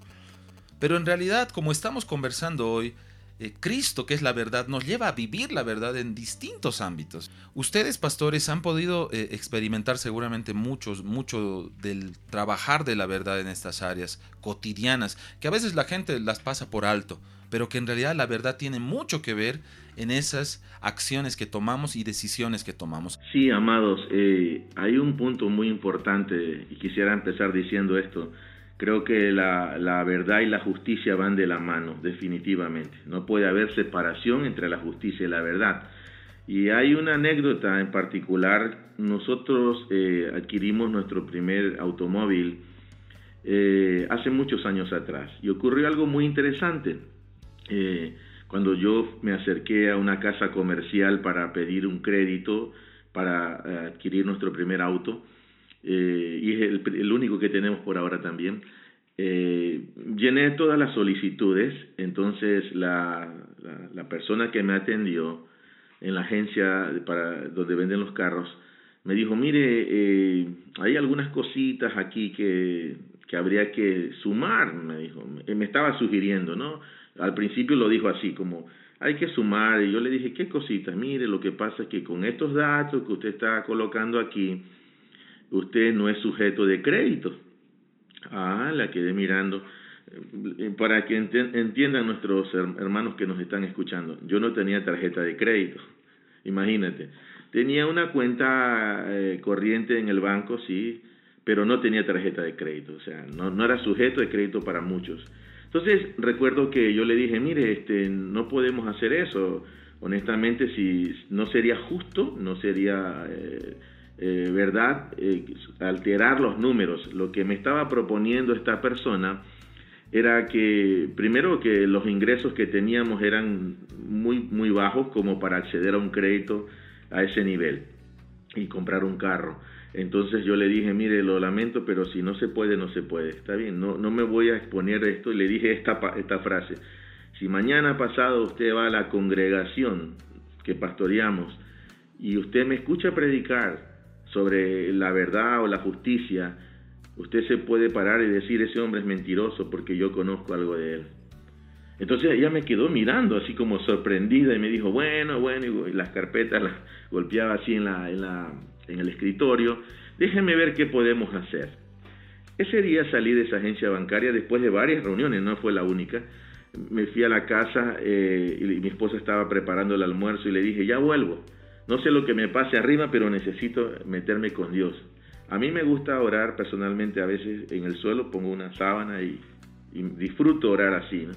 Pero en realidad, como estamos conversando hoy, eh, Cristo, que es la verdad, nos lleva a vivir la verdad en distintos ámbitos. Ustedes, pastores, han podido eh, experimentar seguramente muchos, mucho del trabajar de la verdad en estas áreas cotidianas, que a veces la gente las pasa por alto, pero que en realidad la verdad tiene mucho que ver en esas acciones que tomamos y decisiones que tomamos. Sí, amados, eh, hay un punto muy importante y quisiera empezar diciendo esto. Creo que la, verdad y la justicia van de la mano, definitivamente. No puede haber separación entre la justicia y la verdad. Y hay una anécdota en particular. Nosotros eh, adquirimos nuestro primer automóvil eh, hace muchos años atrás. Y ocurrió algo muy interesante. Eh, cuando yo me acerqué a una casa comercial para pedir un crédito para adquirir nuestro primer auto, eh, y es el, el, único que tenemos por ahora también. Eh, llené todas las solicitudes, entonces la, la, persona que me atendió en la agencia para donde venden los carros me dijo, mire, eh, hay algunas cositas aquí que, que habría que sumar, me dijo, me estaba sugiriendo, ¿no? Al principio lo dijo así, como, hay que sumar, y yo le dije, ¿qué cositas? Mire, lo que pasa es que con estos datos que usted está colocando aquí, usted no es sujeto de crédito. Ah, la quedé mirando. Eh, para que entiendan nuestros hermanos que nos están escuchando, yo no tenía tarjeta de crédito, imagínate. Tenía una cuenta eh, corriente en el banco, sí, pero no tenía tarjeta de crédito, o sea, no, no era sujeto de crédito para muchos. Entonces recuerdo que yo le dije, mire, este, no podemos hacer eso. Honestamente, si no sería justo, no sería eh, eh, verdad, eh, alterar los números. Lo que me estaba proponiendo esta persona era que, primero, que los ingresos que teníamos eran muy, muy bajos como para acceder a un crédito a ese nivel y comprar un carro. Entonces yo le dije, mire, lo lamento, pero si no se puede, no se puede. Está bien, no, no me voy a exponer esto. Y le dije esta, esta frase. Si mañana pasado usted va a la congregación que pastoreamos y usted me escucha predicar sobre la verdad o la justicia, usted se puede parar y decir, ese hombre es mentiroso porque yo conozco algo de él. Entonces ella me quedó mirando así como sorprendida y me dijo, bueno, bueno, y las carpetas las golpeaba así en, la, en, la, en el escritorio, déjenme ver qué podemos hacer. Ese día salí de esa agencia bancaria después de varias reuniones, no fue la única. Me fui a la casa eh, y mi esposa estaba preparando el almuerzo y le dije, ya vuelvo. No sé lo que me pase arriba, pero necesito meterme con Dios. A mí me gusta orar personalmente, a veces en el suelo pongo una sábana y, disfruto orar así.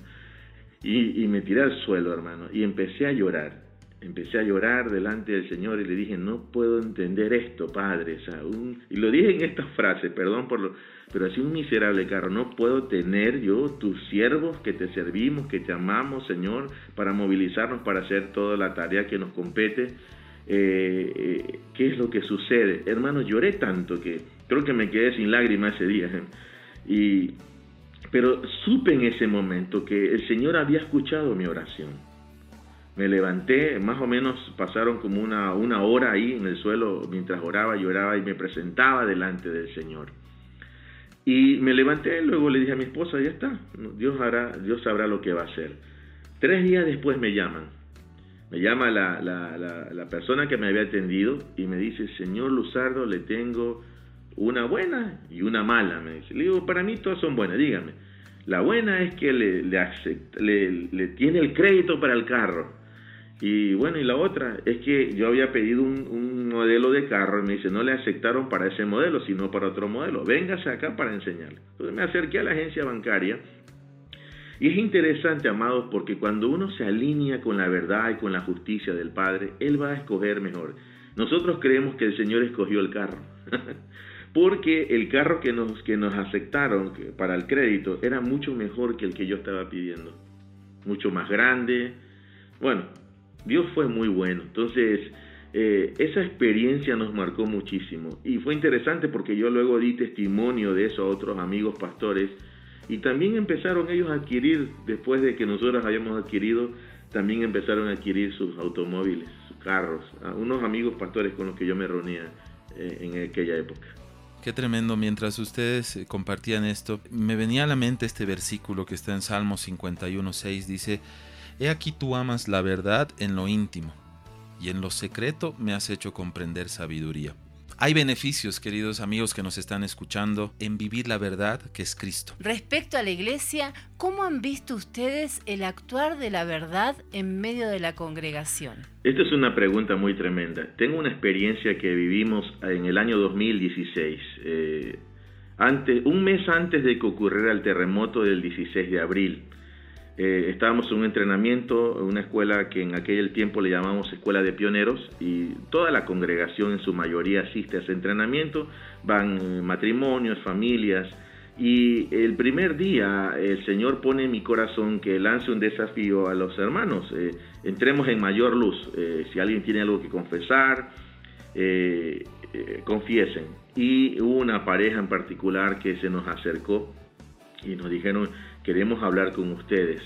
Y, me tiré al suelo, hermano, y empecé a llorar. empecé a llorar delante del Señor y le dije, no puedo entender esto, Padre. O y lo dije en esta frase, perdón por lo, pero así un miserable carro, no puedo tener yo tus siervos que te servimos, que te amamos, Señor, para movilizarnos para hacer toda la tarea que nos compete. Eh, ¿Qué es lo que sucede? Hermano, lloré tanto que creo que me quedé sin lágrimas ese día. ¿eh? Y, pero supe en ese momento que el Señor había escuchado mi oración. Me levanté, más o menos pasaron como una, una hora ahí en el suelo mientras oraba, lloraba y me presentaba delante del Señor. Y me levanté, luego le dije a mi esposa, ya está, Dios, hará, Dios sabrá lo que va a hacer. Tres días después me llaman. Me llama la, la, la, la persona que me había atendido y me dice, señor Luzardo, le tengo una buena y una mala. Me dice, le digo, para mí todas son buenas, dígame. La buena es que le, le, le- le tiene el crédito para el carro. Y bueno, y la otra es que yo había pedido un, un modelo de carro y me dice, no le aceptaron para ese modelo, sino para otro modelo. Véngase acá para enseñarle. Entonces me acerqué a la agencia bancaria y es interesante, amados, porque cuando uno se alinea con la verdad y con la justicia del Padre, Él va a escoger mejor. Nosotros creemos que el Señor escogió el carro. Porque el carro que nos, que nos aceptaron para el crédito era mucho mejor que el que yo estaba pidiendo. Mucho más grande. Bueno, Dios fue muy bueno. Entonces, eh, esa experiencia nos marcó muchísimo. Y fue interesante porque yo luego di testimonio de eso a otros amigos pastores. Y también empezaron ellos a adquirir, después de que nosotros habíamos adquirido, también empezaron a adquirir sus automóviles, sus carros. A unos amigos pastores con los que yo me reunía eh, en aquella época. Qué tremendo, mientras ustedes eh, compartían esto, me venía a la mente este versículo que está en Salmo 51.6, dice, He aquí tú amas la verdad en lo íntimo, y en lo secreto me has hecho comprender sabiduría. Hay beneficios, queridos amigos que nos están escuchando, en vivir la verdad que es Cristo. Respecto a la iglesia, ¿cómo han visto ustedes el actuar de la verdad en medio de la congregación? Esta es una pregunta muy tremenda. Tengo una experiencia que vivimos en el año 2016. eh, antes, un mes antes de que ocurriera el terremoto del 16 de abril. Eh, estábamos en un entrenamiento, en una escuela que en aquel tiempo le llamamos Escuela de Pioneros y toda la congregación en su mayoría asiste a ese entrenamiento, van eh, matrimonios, familias y el primer día el Señor pone en mi corazón que lance un desafío a los hermanos, eh, entremos en mayor luz, eh, si alguien tiene algo que confesar, eh, eh, confiesen. Y hubo una pareja en particular que se nos acercó y nos dijeron, queremos hablar con ustedes.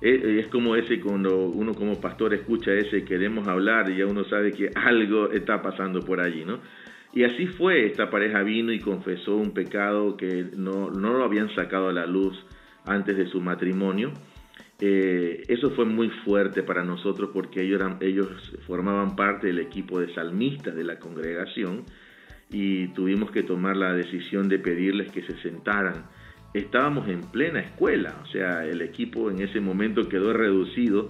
Es, es como ese cuando uno como pastor escucha ese, queremos hablar y ya uno sabe que algo está pasando por allí, ¿no? Y así fue, esta pareja vino y confesó un pecado que no, no lo habían sacado a la luz antes de su matrimonio. Eh, eso fue muy fuerte para nosotros porque ellos, eran, ellos formaban parte del equipo de salmistas de la congregación y tuvimos que tomar la decisión de pedirles que se sentaran. Estábamos en plena escuela, o sea, el equipo en ese momento quedó reducido,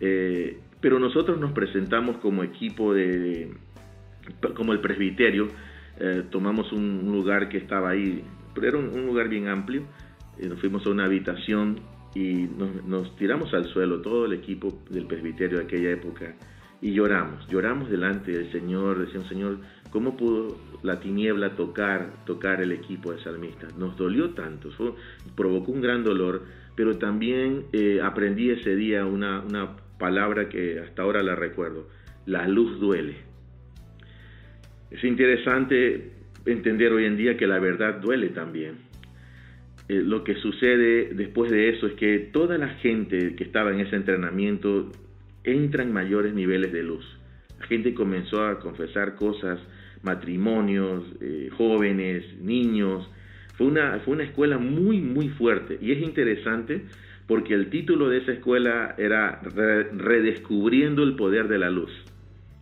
eh, pero nosotros nos presentamos como equipo de, como el presbiterio, eh, tomamos un, lugar que estaba ahí, pero era un, lugar bien amplio, eh, nos fuimos a una habitación y nos, nos, tiramos al suelo, todo el equipo del presbiterio de aquella época, y lloramos, lloramos delante del Señor, decíamos, Señor, ¿cómo pudo la tiniebla tocar, tocar el equipo de salmistas? Nos dolió tanto, fue, provocó un gran dolor, pero también eh, aprendí ese día una, una palabra que hasta ahora la recuerdo, la luz duele. Es interesante entender hoy en día que la verdad duele también. Eh, lo que sucede después de eso es que toda la gente que estaba en ese entrenamiento entra en mayores niveles de luz. La gente comenzó a confesar cosas, matrimonios, eh, jóvenes, niños. Fue una, fue una escuela muy, muy fuerte. Y es interesante porque el título de esa escuela era Redescubriendo el Poder de la Luz.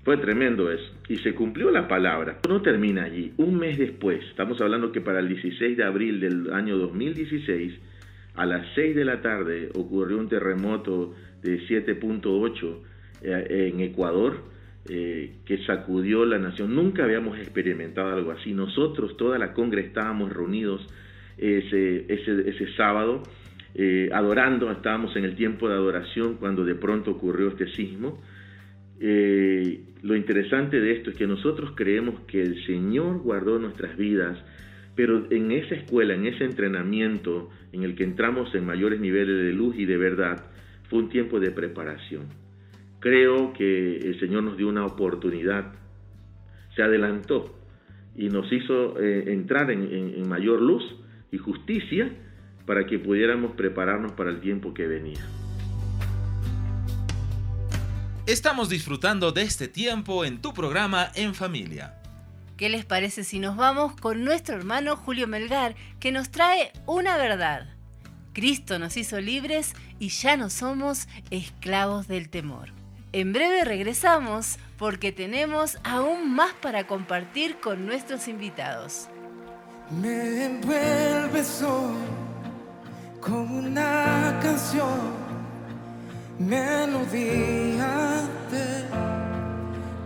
Fue tremendo eso. Y se cumplió la palabra. No termina allí. Un mes después, estamos hablando que para el 16 de abril del año 2016, a las 6 de la tarde ocurrió un terremoto de 7.8 eh, en Ecuador eh, que sacudió la nación. Nunca habíamos experimentado algo así. Nosotros, toda la congre, estábamos reunidos ese, ese, ese sábado eh, adorando. Estábamos en el tiempo de adoración cuando de pronto ocurrió este sismo eh, lo interesante de esto es que nosotros creemos que el Señor guardó nuestras vidas, pero en esa escuela, en ese entrenamiento en el que entramos en mayores niveles de luz y de verdad, fue un tiempo de preparación. Creo que el Señor nos dio una oportunidad, se adelantó y nos hizo eh, entrar en, en mayor luz y justicia para que pudiéramos prepararnos para el tiempo que venía. Estamos disfrutando de este tiempo en tu programa En Familia. ¿Qué les parece si nos vamos con nuestro hermano Julio Melgar, que nos trae una verdad? Cristo nos hizo libres y ya no somos esclavos del temor. En breve regresamos porque tenemos aún más para compartir con nuestros invitados. Me envuelves hoy con una canción, melodía de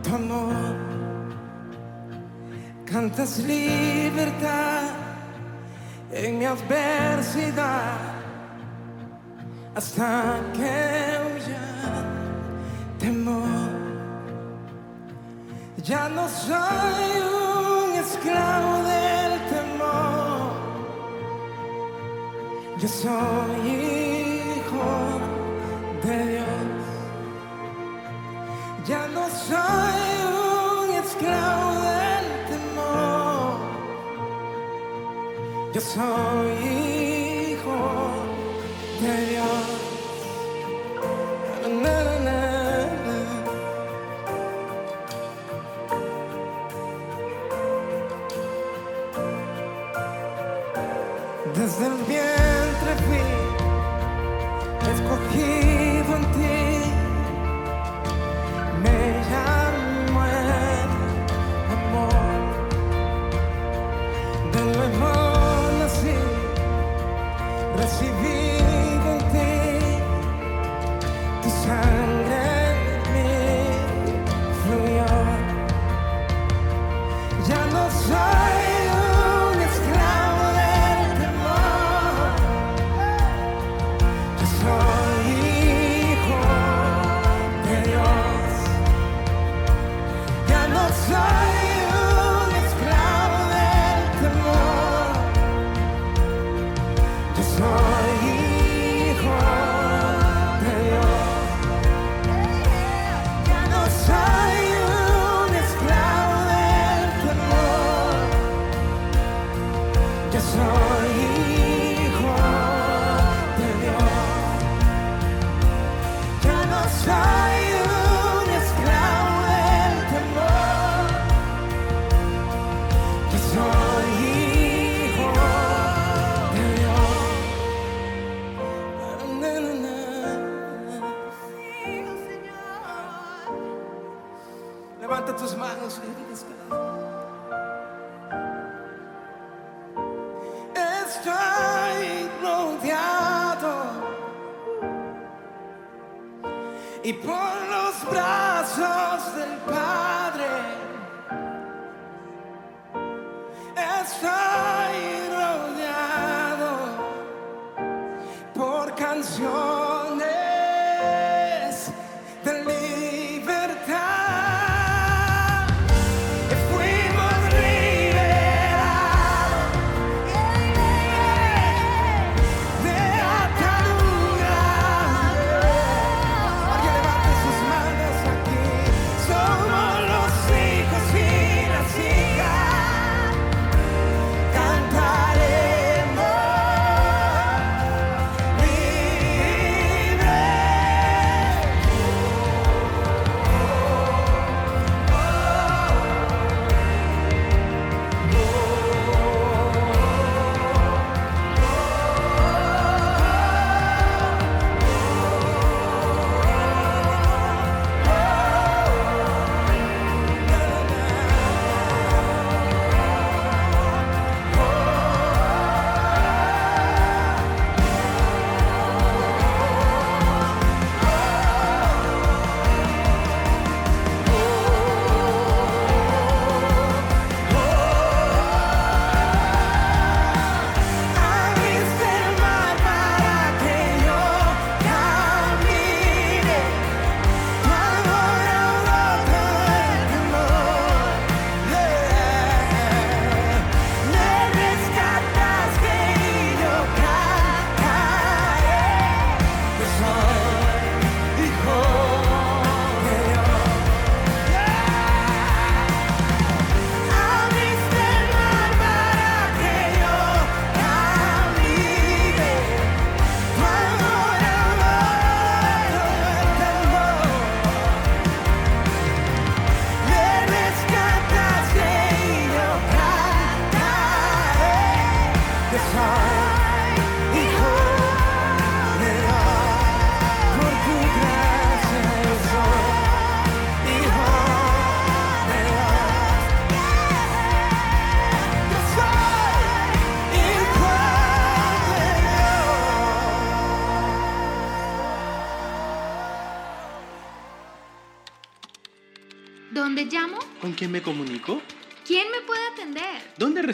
tu amor. Cantas libertad en mi adversidad hasta que huya temor. Ya no soy un esclavo del temor. Yo soy hijo de Dios. Ya no soy un esclavo del temor. Yo soy escogido en ti. Me llamo el amor. De nuevo nací, recibido en ti. Tu sangre en mí fluyó. Ya no soy un de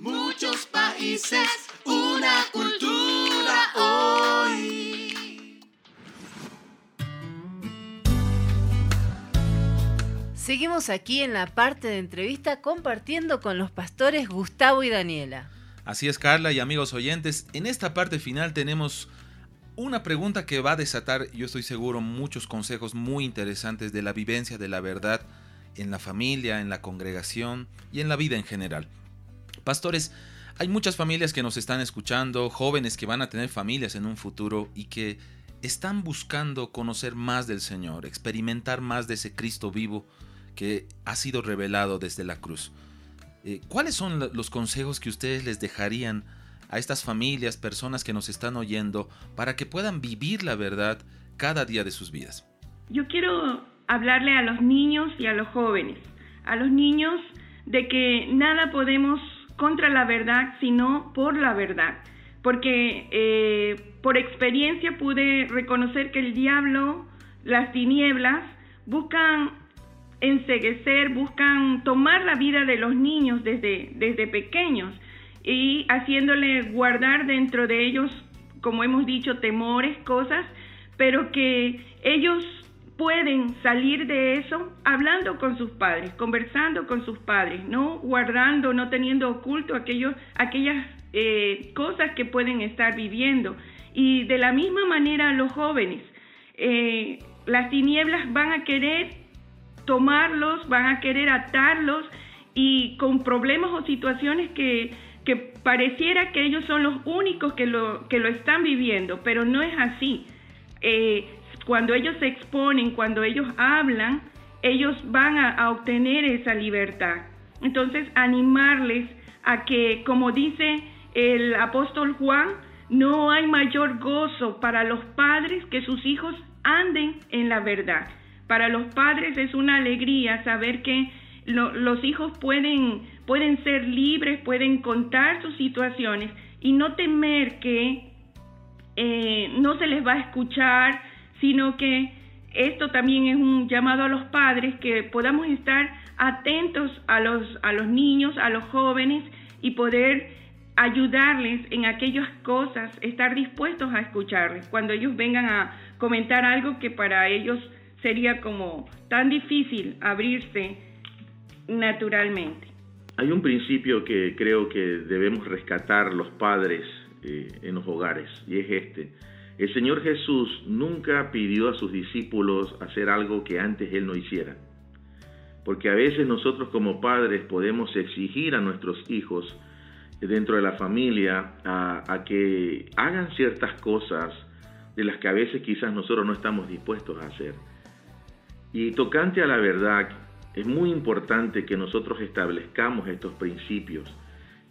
Muchos países, una cultura hoy. Seguimos aquí en la parte de entrevista compartiendo con los pastores Gustavo y Daniela. Así es, Carla y amigos oyentes. En esta parte final tenemos una pregunta que va a desatar, yo estoy seguro, muchos consejos muy interesantes de la vivencia de la verdad en la familia, en la congregación y en la vida en general. Pastores, hay muchas familias que nos están escuchando, jóvenes que van a tener familias en un futuro y que están buscando conocer más del Señor, experimentar más de ese Cristo vivo que ha sido revelado desde la cruz. Eh, ¿Cuáles son los consejos que ustedes les dejarían a estas familias, personas que nos están oyendo, para que puedan vivir la verdad cada día de sus vidas? Yo quiero hablarle a los niños y a los jóvenes, a los niños de que nada podemos contra la verdad, sino por la verdad. Porque eh, por experiencia pude reconocer que el diablo, las tinieblas, buscan enseguecer, buscan tomar la vida de los niños desde, desde pequeños y haciéndole guardar dentro de ellos, como hemos dicho, temores, cosas, pero que ellos pueden salir de eso hablando con sus padres, conversando con sus padres, no guardando, no teniendo oculto aquellos, aquellas eh, cosas que pueden estar viviendo. Y de la misma manera los jóvenes, eh, las tinieblas van a querer tomarlos, van a querer atarlos y con problemas o situaciones que, que pareciera que ellos son los únicos que lo, que lo están viviendo, pero no es así. Eh, cuando ellos se exponen, cuando ellos hablan, ellos van a, obtener esa libertad. Entonces, animarles a que, como dice el apóstol Juan, no hay mayor gozo para los padres que sus hijos anden en la verdad. Para los padres es una alegría saber que lo- los hijos pueden, pueden ser libres, pueden contar sus situaciones y no temer que eh, no se les va a escuchar, sino que esto también es un llamado a los padres que podamos estar atentos a los, a los niños, a los jóvenes y poder ayudarles en aquellas cosas, estar dispuestos a escucharles cuando ellos vengan a comentar algo que para ellos sería como tan difícil abrirse naturalmente. Hay un principio que creo que debemos rescatar los padres eh, en los hogares y es este. El Señor Jesús nunca pidió a sus discípulos hacer algo que antes Él no hiciera. Porque a veces nosotros como padres podemos exigir a nuestros hijos dentro de la familia a, que hagan ciertas cosas de las que a veces quizás nosotros no estamos dispuestos a hacer. Y tocante a la verdad, es muy importante que nosotros establezcamos estos principios.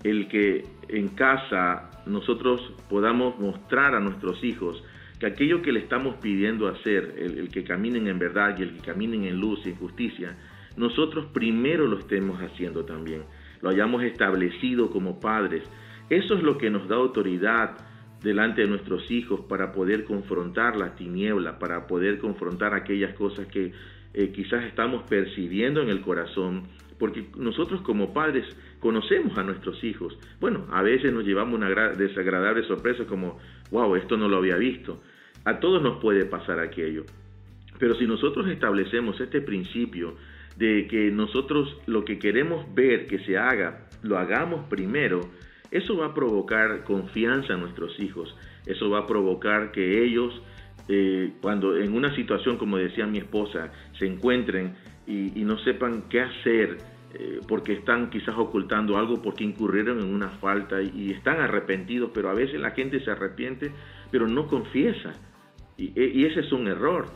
El que en casa nosotros podamos mostrar a nuestros hijos que aquello que le estamos pidiendo hacer, el, que caminen en verdad y el que caminen en luz y en justicia, nosotros primero lo estemos haciendo también, lo hayamos establecido como padres. Eso es lo que nos da autoridad delante de nuestros hijos para poder confrontar la tiniebla, para poder confrontar aquellas cosas que eh, quizás estamos percibiendo en el corazón, porque nosotros como padres conocemos a nuestros hijos. Bueno, a veces nos llevamos una gra- desagradable sorpresa como, wow, esto no lo había visto. A todos nos puede pasar aquello. Pero si nosotros establecemos este principio de que nosotros lo que queremos ver que se haga, lo hagamos primero, eso va a provocar confianza en nuestros hijos. Eso va a provocar que ellos, eh, cuando en una situación, como decía mi esposa, se encuentren y no sepan qué hacer, eh, porque están quizás ocultando algo, porque incurrieron en una falta y, están arrepentidos, pero a veces la gente se arrepiente, pero no confiesa. Y, y ese es un error.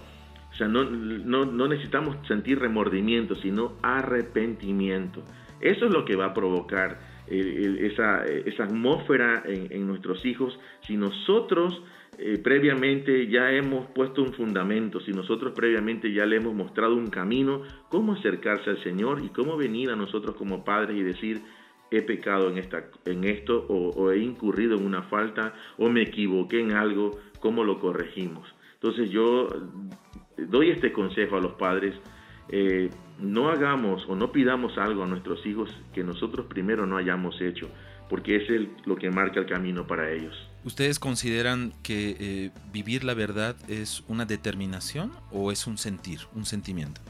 O sea, no, no, necesitamos sentir remordimiento, sino arrepentimiento. Eso es lo que va a provocar esa, esa, atmósfera en, en, nuestros hijos si nosotros eh, previamente ya hemos puesto un fundamento, si nosotros previamente ya le hemos mostrado un camino, cómo acercarse al Señor y cómo venir a nosotros como padres y decir, he pecado en, esta, en esto o, he incurrido en una falta o me equivoqué en algo, ¿cómo lo corregimos? Entonces yo doy este consejo a los padres, eh, no hagamos o no pidamos algo a nuestros hijos que nosotros primero no hayamos hecho, porque es lo que marca el camino para ellos. ¿Ustedes consideran que eh, vivir la verdad es una determinación o es un sentir, un sentimiento?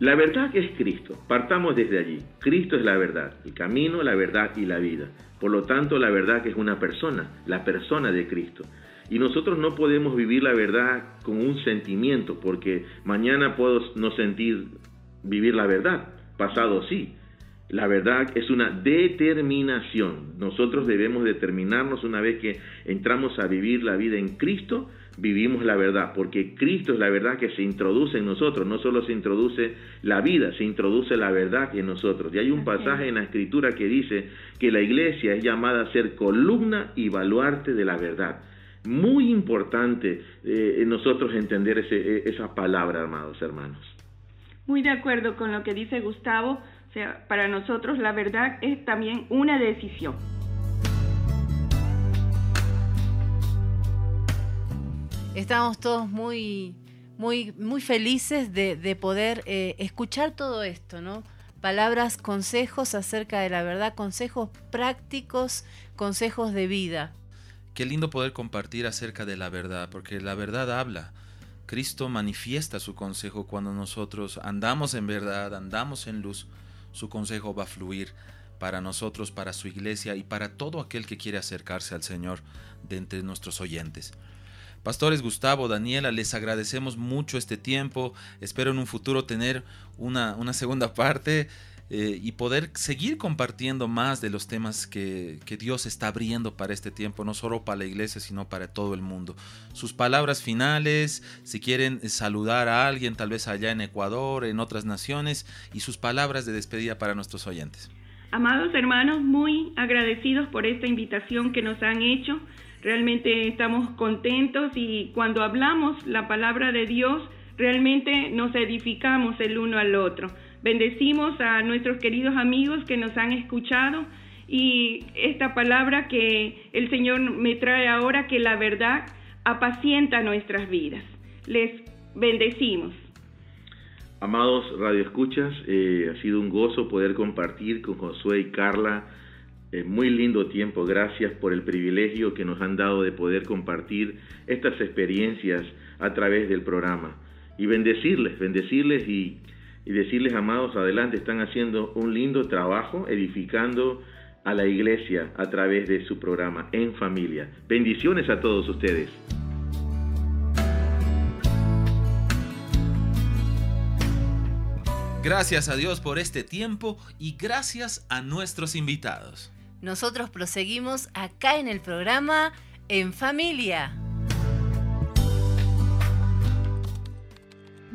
La verdad es Cristo. Partamos desde allí. Cristo es la verdad, el camino, la verdad y la vida. Por lo tanto, la verdad es una persona, la persona de Cristo. Y nosotros no podemos vivir la verdad con un sentimiento, porque mañana puedo no sentir vivir la verdad, pasado sí. La verdad es una determinación. Nosotros debemos determinarnos una vez que entramos a vivir la vida en Cristo, vivimos la verdad, porque Cristo es la verdad que se introduce en nosotros, no solo se introduce la vida, se introduce la verdad en nosotros. Y hay un pasaje en la escritura que dice que la iglesia es llamada a ser columna y baluarte de la verdad. Muy importante eh, nosotros entender ese, esa palabra, amados hermanos. Muy de acuerdo con lo que dice Gustavo, o sea, para nosotros la verdad es también una decisión. Estamos todos muy, muy, muy felices de, poder eh, escuchar todo esto, ¿no? Palabras, consejos acerca de la verdad, consejos prácticos, consejos de vida. Qué lindo poder compartir acerca de la verdad, porque la verdad habla. Cristo manifiesta su consejo cuando nosotros andamos en verdad, andamos en luz. Su consejo va a fluir para nosotros, para su iglesia y para todo aquel que quiere acercarse al Señor de entre nuestros oyentes. Pastores Gustavo, Daniela, les agradecemos mucho este tiempo. Espero en un futuro tener una, una segunda parte eh, y poder seguir compartiendo más de los temas que, que, Dios está abriendo para este tiempo, no solo para la iglesia, sino para todo el mundo. Sus palabras finales, si quieren saludar a alguien, tal vez allá en Ecuador, en otras naciones, y sus palabras de despedida para nuestros oyentes. Amados hermanos, muy agradecidos por esta invitación que nos han hecho. Realmente estamos contentos y cuando hablamos la palabra de Dios, realmente nos edificamos el uno al otro. Bendecimos a nuestros queridos amigos que nos han escuchado y esta palabra que el Señor me trae ahora, que la verdad apacienta nuestras vidas. Les bendecimos. Amados radioescuchas, eh, ha sido un gozo poder compartir con Josué y Carla eh, muy lindo tiempo. Gracias por el privilegio que nos han dado de poder compartir estas experiencias a través del programa. Y bendecirles, bendecirles y, y decirles, amados, adelante, están haciendo un lindo trabajo edificando a la iglesia a través de su programa En Familia. Bendiciones a todos ustedes. Gracias a Dios por este tiempo y gracias a nuestros invitados. Nosotros proseguimos acá en el programa En Familia.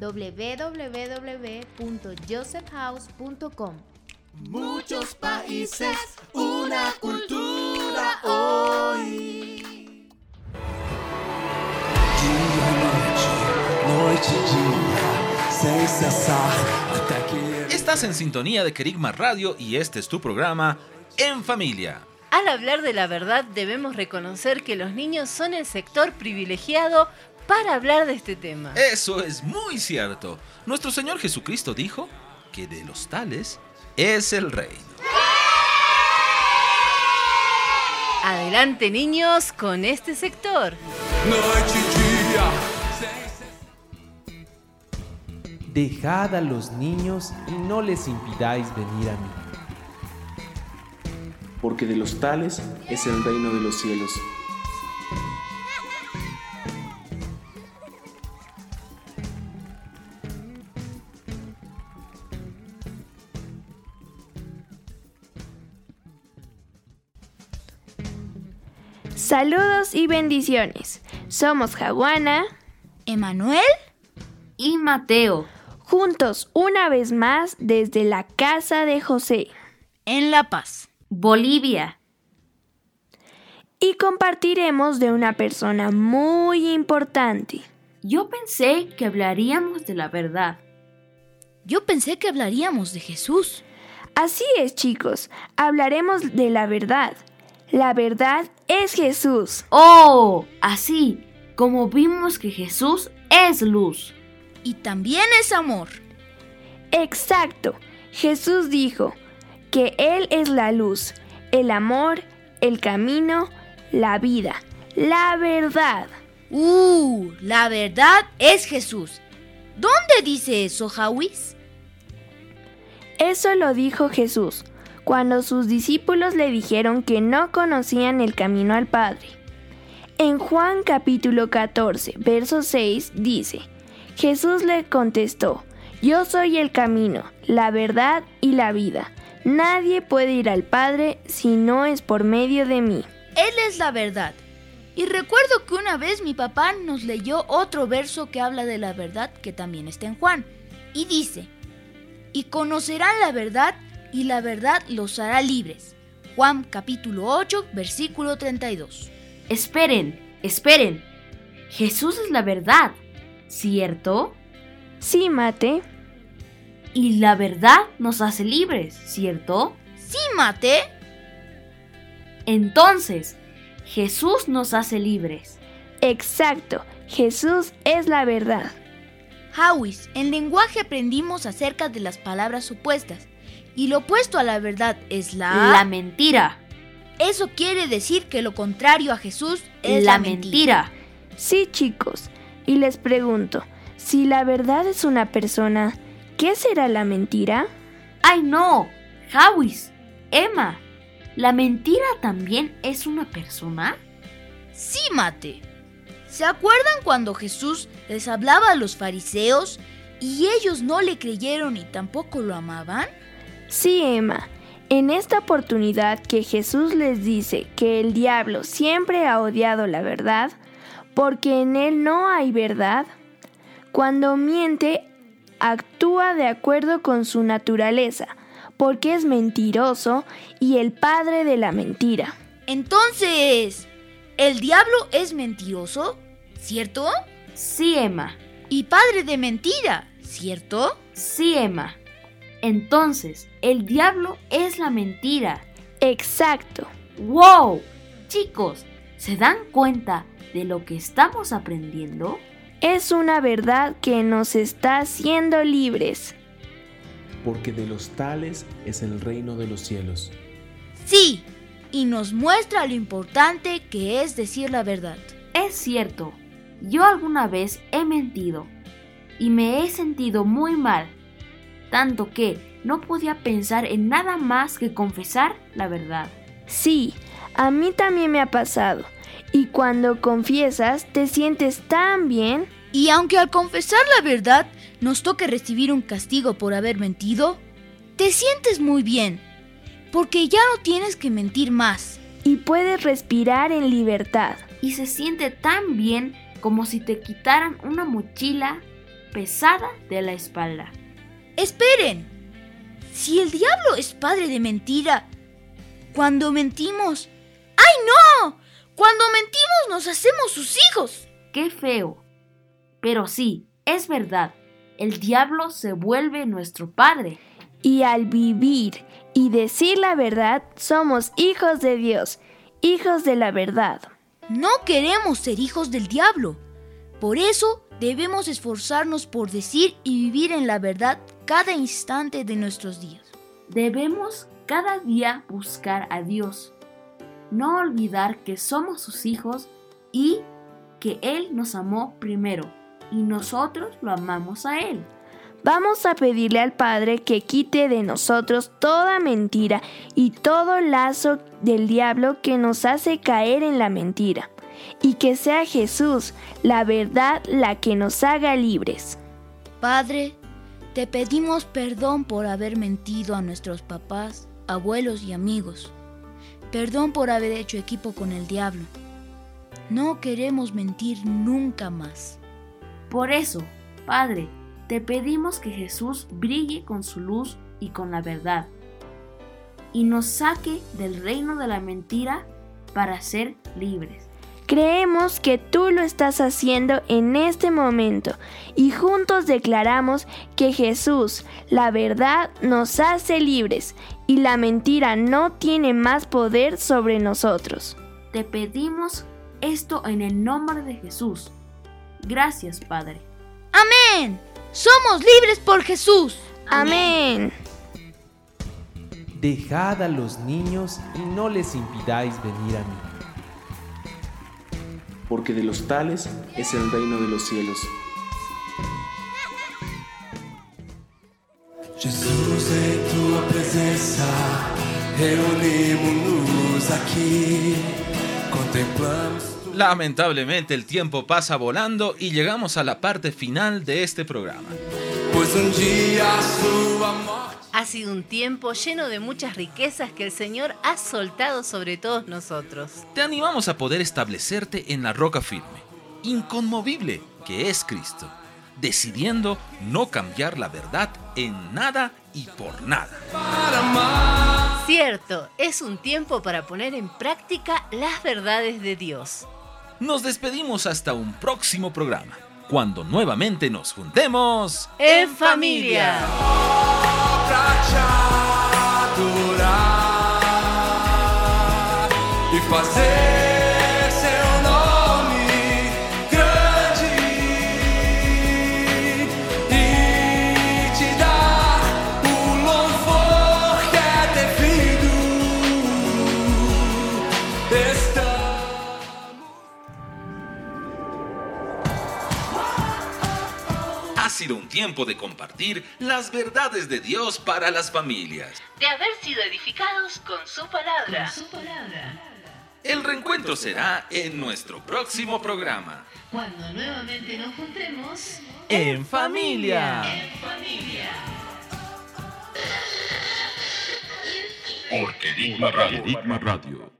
www.josephhouse.com. Muchos países, una cultura hoy. Estás en sintonía de Kerigma Radio y este es tu programa En Familia. Al hablar de la verdad debemos reconocer que los niños son el sector privilegiado para hablar de este tema. Eso es muy cierto. Nuestro Señor Jesucristo dijo que de los tales es el reino. Adelante niños con este sector. Dejad a los niños y no les impidáis venir a mí porque de los tales es el reino de los cielos. Saludos y bendiciones. Somos Jaguana, Emanuel y Mateo. Juntos una vez más desde la casa de José. En La Paz, Bolivia. Y compartiremos de una persona muy importante. Yo pensé que hablaríamos de la verdad. Yo pensé que hablaríamos de Jesús. Así es, chicos. Hablaremos de la verdad. La verdad es Jesús. Oh, así como vimos que Jesús es luz. Y también es amor. Exacto. Jesús dijo que Él es la luz, el amor, el camino, la vida, la verdad. Uh, la verdad es Jesús. ¿Dónde dice eso, Hawis? Eso lo dijo Jesús cuando sus discípulos le dijeron que no conocían el camino al Padre. En Juan capítulo 14, verso 6 dice, Jesús le contestó, Yo soy el camino, la verdad y la vida. Nadie puede ir al Padre si no es por medio de mí. Él es la verdad. Y recuerdo que una vez mi papá nos leyó otro verso que habla de la verdad que también está en Juan. Y dice, y conocerán la verdad y la verdad los hará libres. Juan capítulo 8, versículo 32. Esperen, esperen. Jesús es la verdad, ¿cierto? Sí, Mate. Y la verdad nos hace libres, ¿cierto? Sí, Mate. Entonces, Jesús nos hace libres. Exacto, Jesús es la verdad. Hawis, en lenguaje aprendimos acerca de las palabras opuestas. Y lo opuesto a la verdad es la... La mentira. Eso quiere decir que lo contrario a Jesús es la, la mentira. mentira. Sí, chicos. Y les pregunto, si la verdad es una persona, ¿qué será la mentira? ¡Ay no! Hawis, Emma, ¿la mentira también es una persona? Sí, Mate. ¿Se acuerdan cuando Jesús les hablaba a los fariseos y ellos no le creyeron y tampoco lo amaban? Sí, Emma. En esta oportunidad que Jesús les dice que el diablo siempre ha odiado la verdad, porque en él no hay verdad, cuando miente actúa de acuerdo con su naturaleza, porque es mentiroso y el padre de la mentira. Entonces, ¿el diablo es mentiroso? ¿Cierto? Sí, Emma. Y padre de mentira, ¿cierto? Sí, Emma. Entonces, el diablo es la mentira. Exacto. ¡Wow! Chicos, ¿se dan cuenta de lo que estamos aprendiendo? Es una verdad que nos está haciendo libres. Porque de los tales es el reino de los cielos. Sí, y nos muestra lo importante que es decir la verdad. Es cierto, yo alguna vez he mentido y me he sentido muy mal tanto que no podía pensar en nada más que confesar la verdad. Sí, a mí también me ha pasado. Y cuando confiesas, te sientes tan bien. Y aunque al confesar la verdad nos toque recibir un castigo por haber mentido, te sientes muy bien, porque ya no tienes que mentir más. Y puedes respirar en libertad. Y se siente tan bien como si te quitaran una mochila pesada de la espalda. Esperen. Si el diablo es padre de mentira, cuando mentimos... ¡Ay no! Cuando mentimos nos hacemos sus hijos. ¡Qué feo! Pero sí, es verdad. El diablo se vuelve nuestro padre. Y al vivir y decir la verdad, somos hijos de Dios, hijos de la verdad. No queremos ser hijos del diablo. Por eso debemos esforzarnos por decir y vivir en la verdad cada instante de nuestros días. Debemos cada día buscar a Dios, no olvidar que somos sus hijos y que Él nos amó primero y nosotros lo amamos a Él. Vamos a pedirle al Padre que quite de nosotros toda mentira y todo lazo del diablo que nos hace caer en la mentira, y que sea Jesús, la verdad, la que nos haga libres. Padre, te pedimos perdón por haber mentido a nuestros papás, abuelos y amigos. Perdón por haber hecho equipo con el diablo. No queremos mentir nunca más. Por eso, Padre, te pedimos que Jesús brille con su luz y con la verdad, y nos saque del reino de la mentira para ser libres. Creemos que tú lo estás haciendo en este momento y juntos declaramos que Jesús, la verdad, nos hace libres y la mentira no tiene más poder sobre nosotros. Te pedimos esto en el nombre de Jesús. Gracias, Padre. Amén. Somos libres por Jesús. Amén. Dejad a los niños y no les impidáis venir a mí porque de los tales es el reino de los cielos. Jesus, em tua presença, reunimos-nos aqui, contemplamos. Lamentablemente el tiempo pasa volando y llegamos a la parte final de este programa. Pues un día su amor ha sido un tiempo lleno de muchas riquezas que el Señor ha soltado sobre todos nosotros. Te animamos a poder establecerte en la roca firme, inconmovible, que es Cristo, decidiendo no cambiar la verdad en nada y por nada. Cierto, es un tiempo para poner en práctica las verdades de Dios. Nos despedimos hasta un próximo programa, cuando nuevamente nos juntemos en familia. Sido un tiempo de compartir las verdades de Dios para las familias. De haber sido edificados con su palabra. Con su palabra. El reencuentro será en nuestro próximo programa. Cuando nuevamente nos juntemos En familia. En familia. Porque Digma Radio.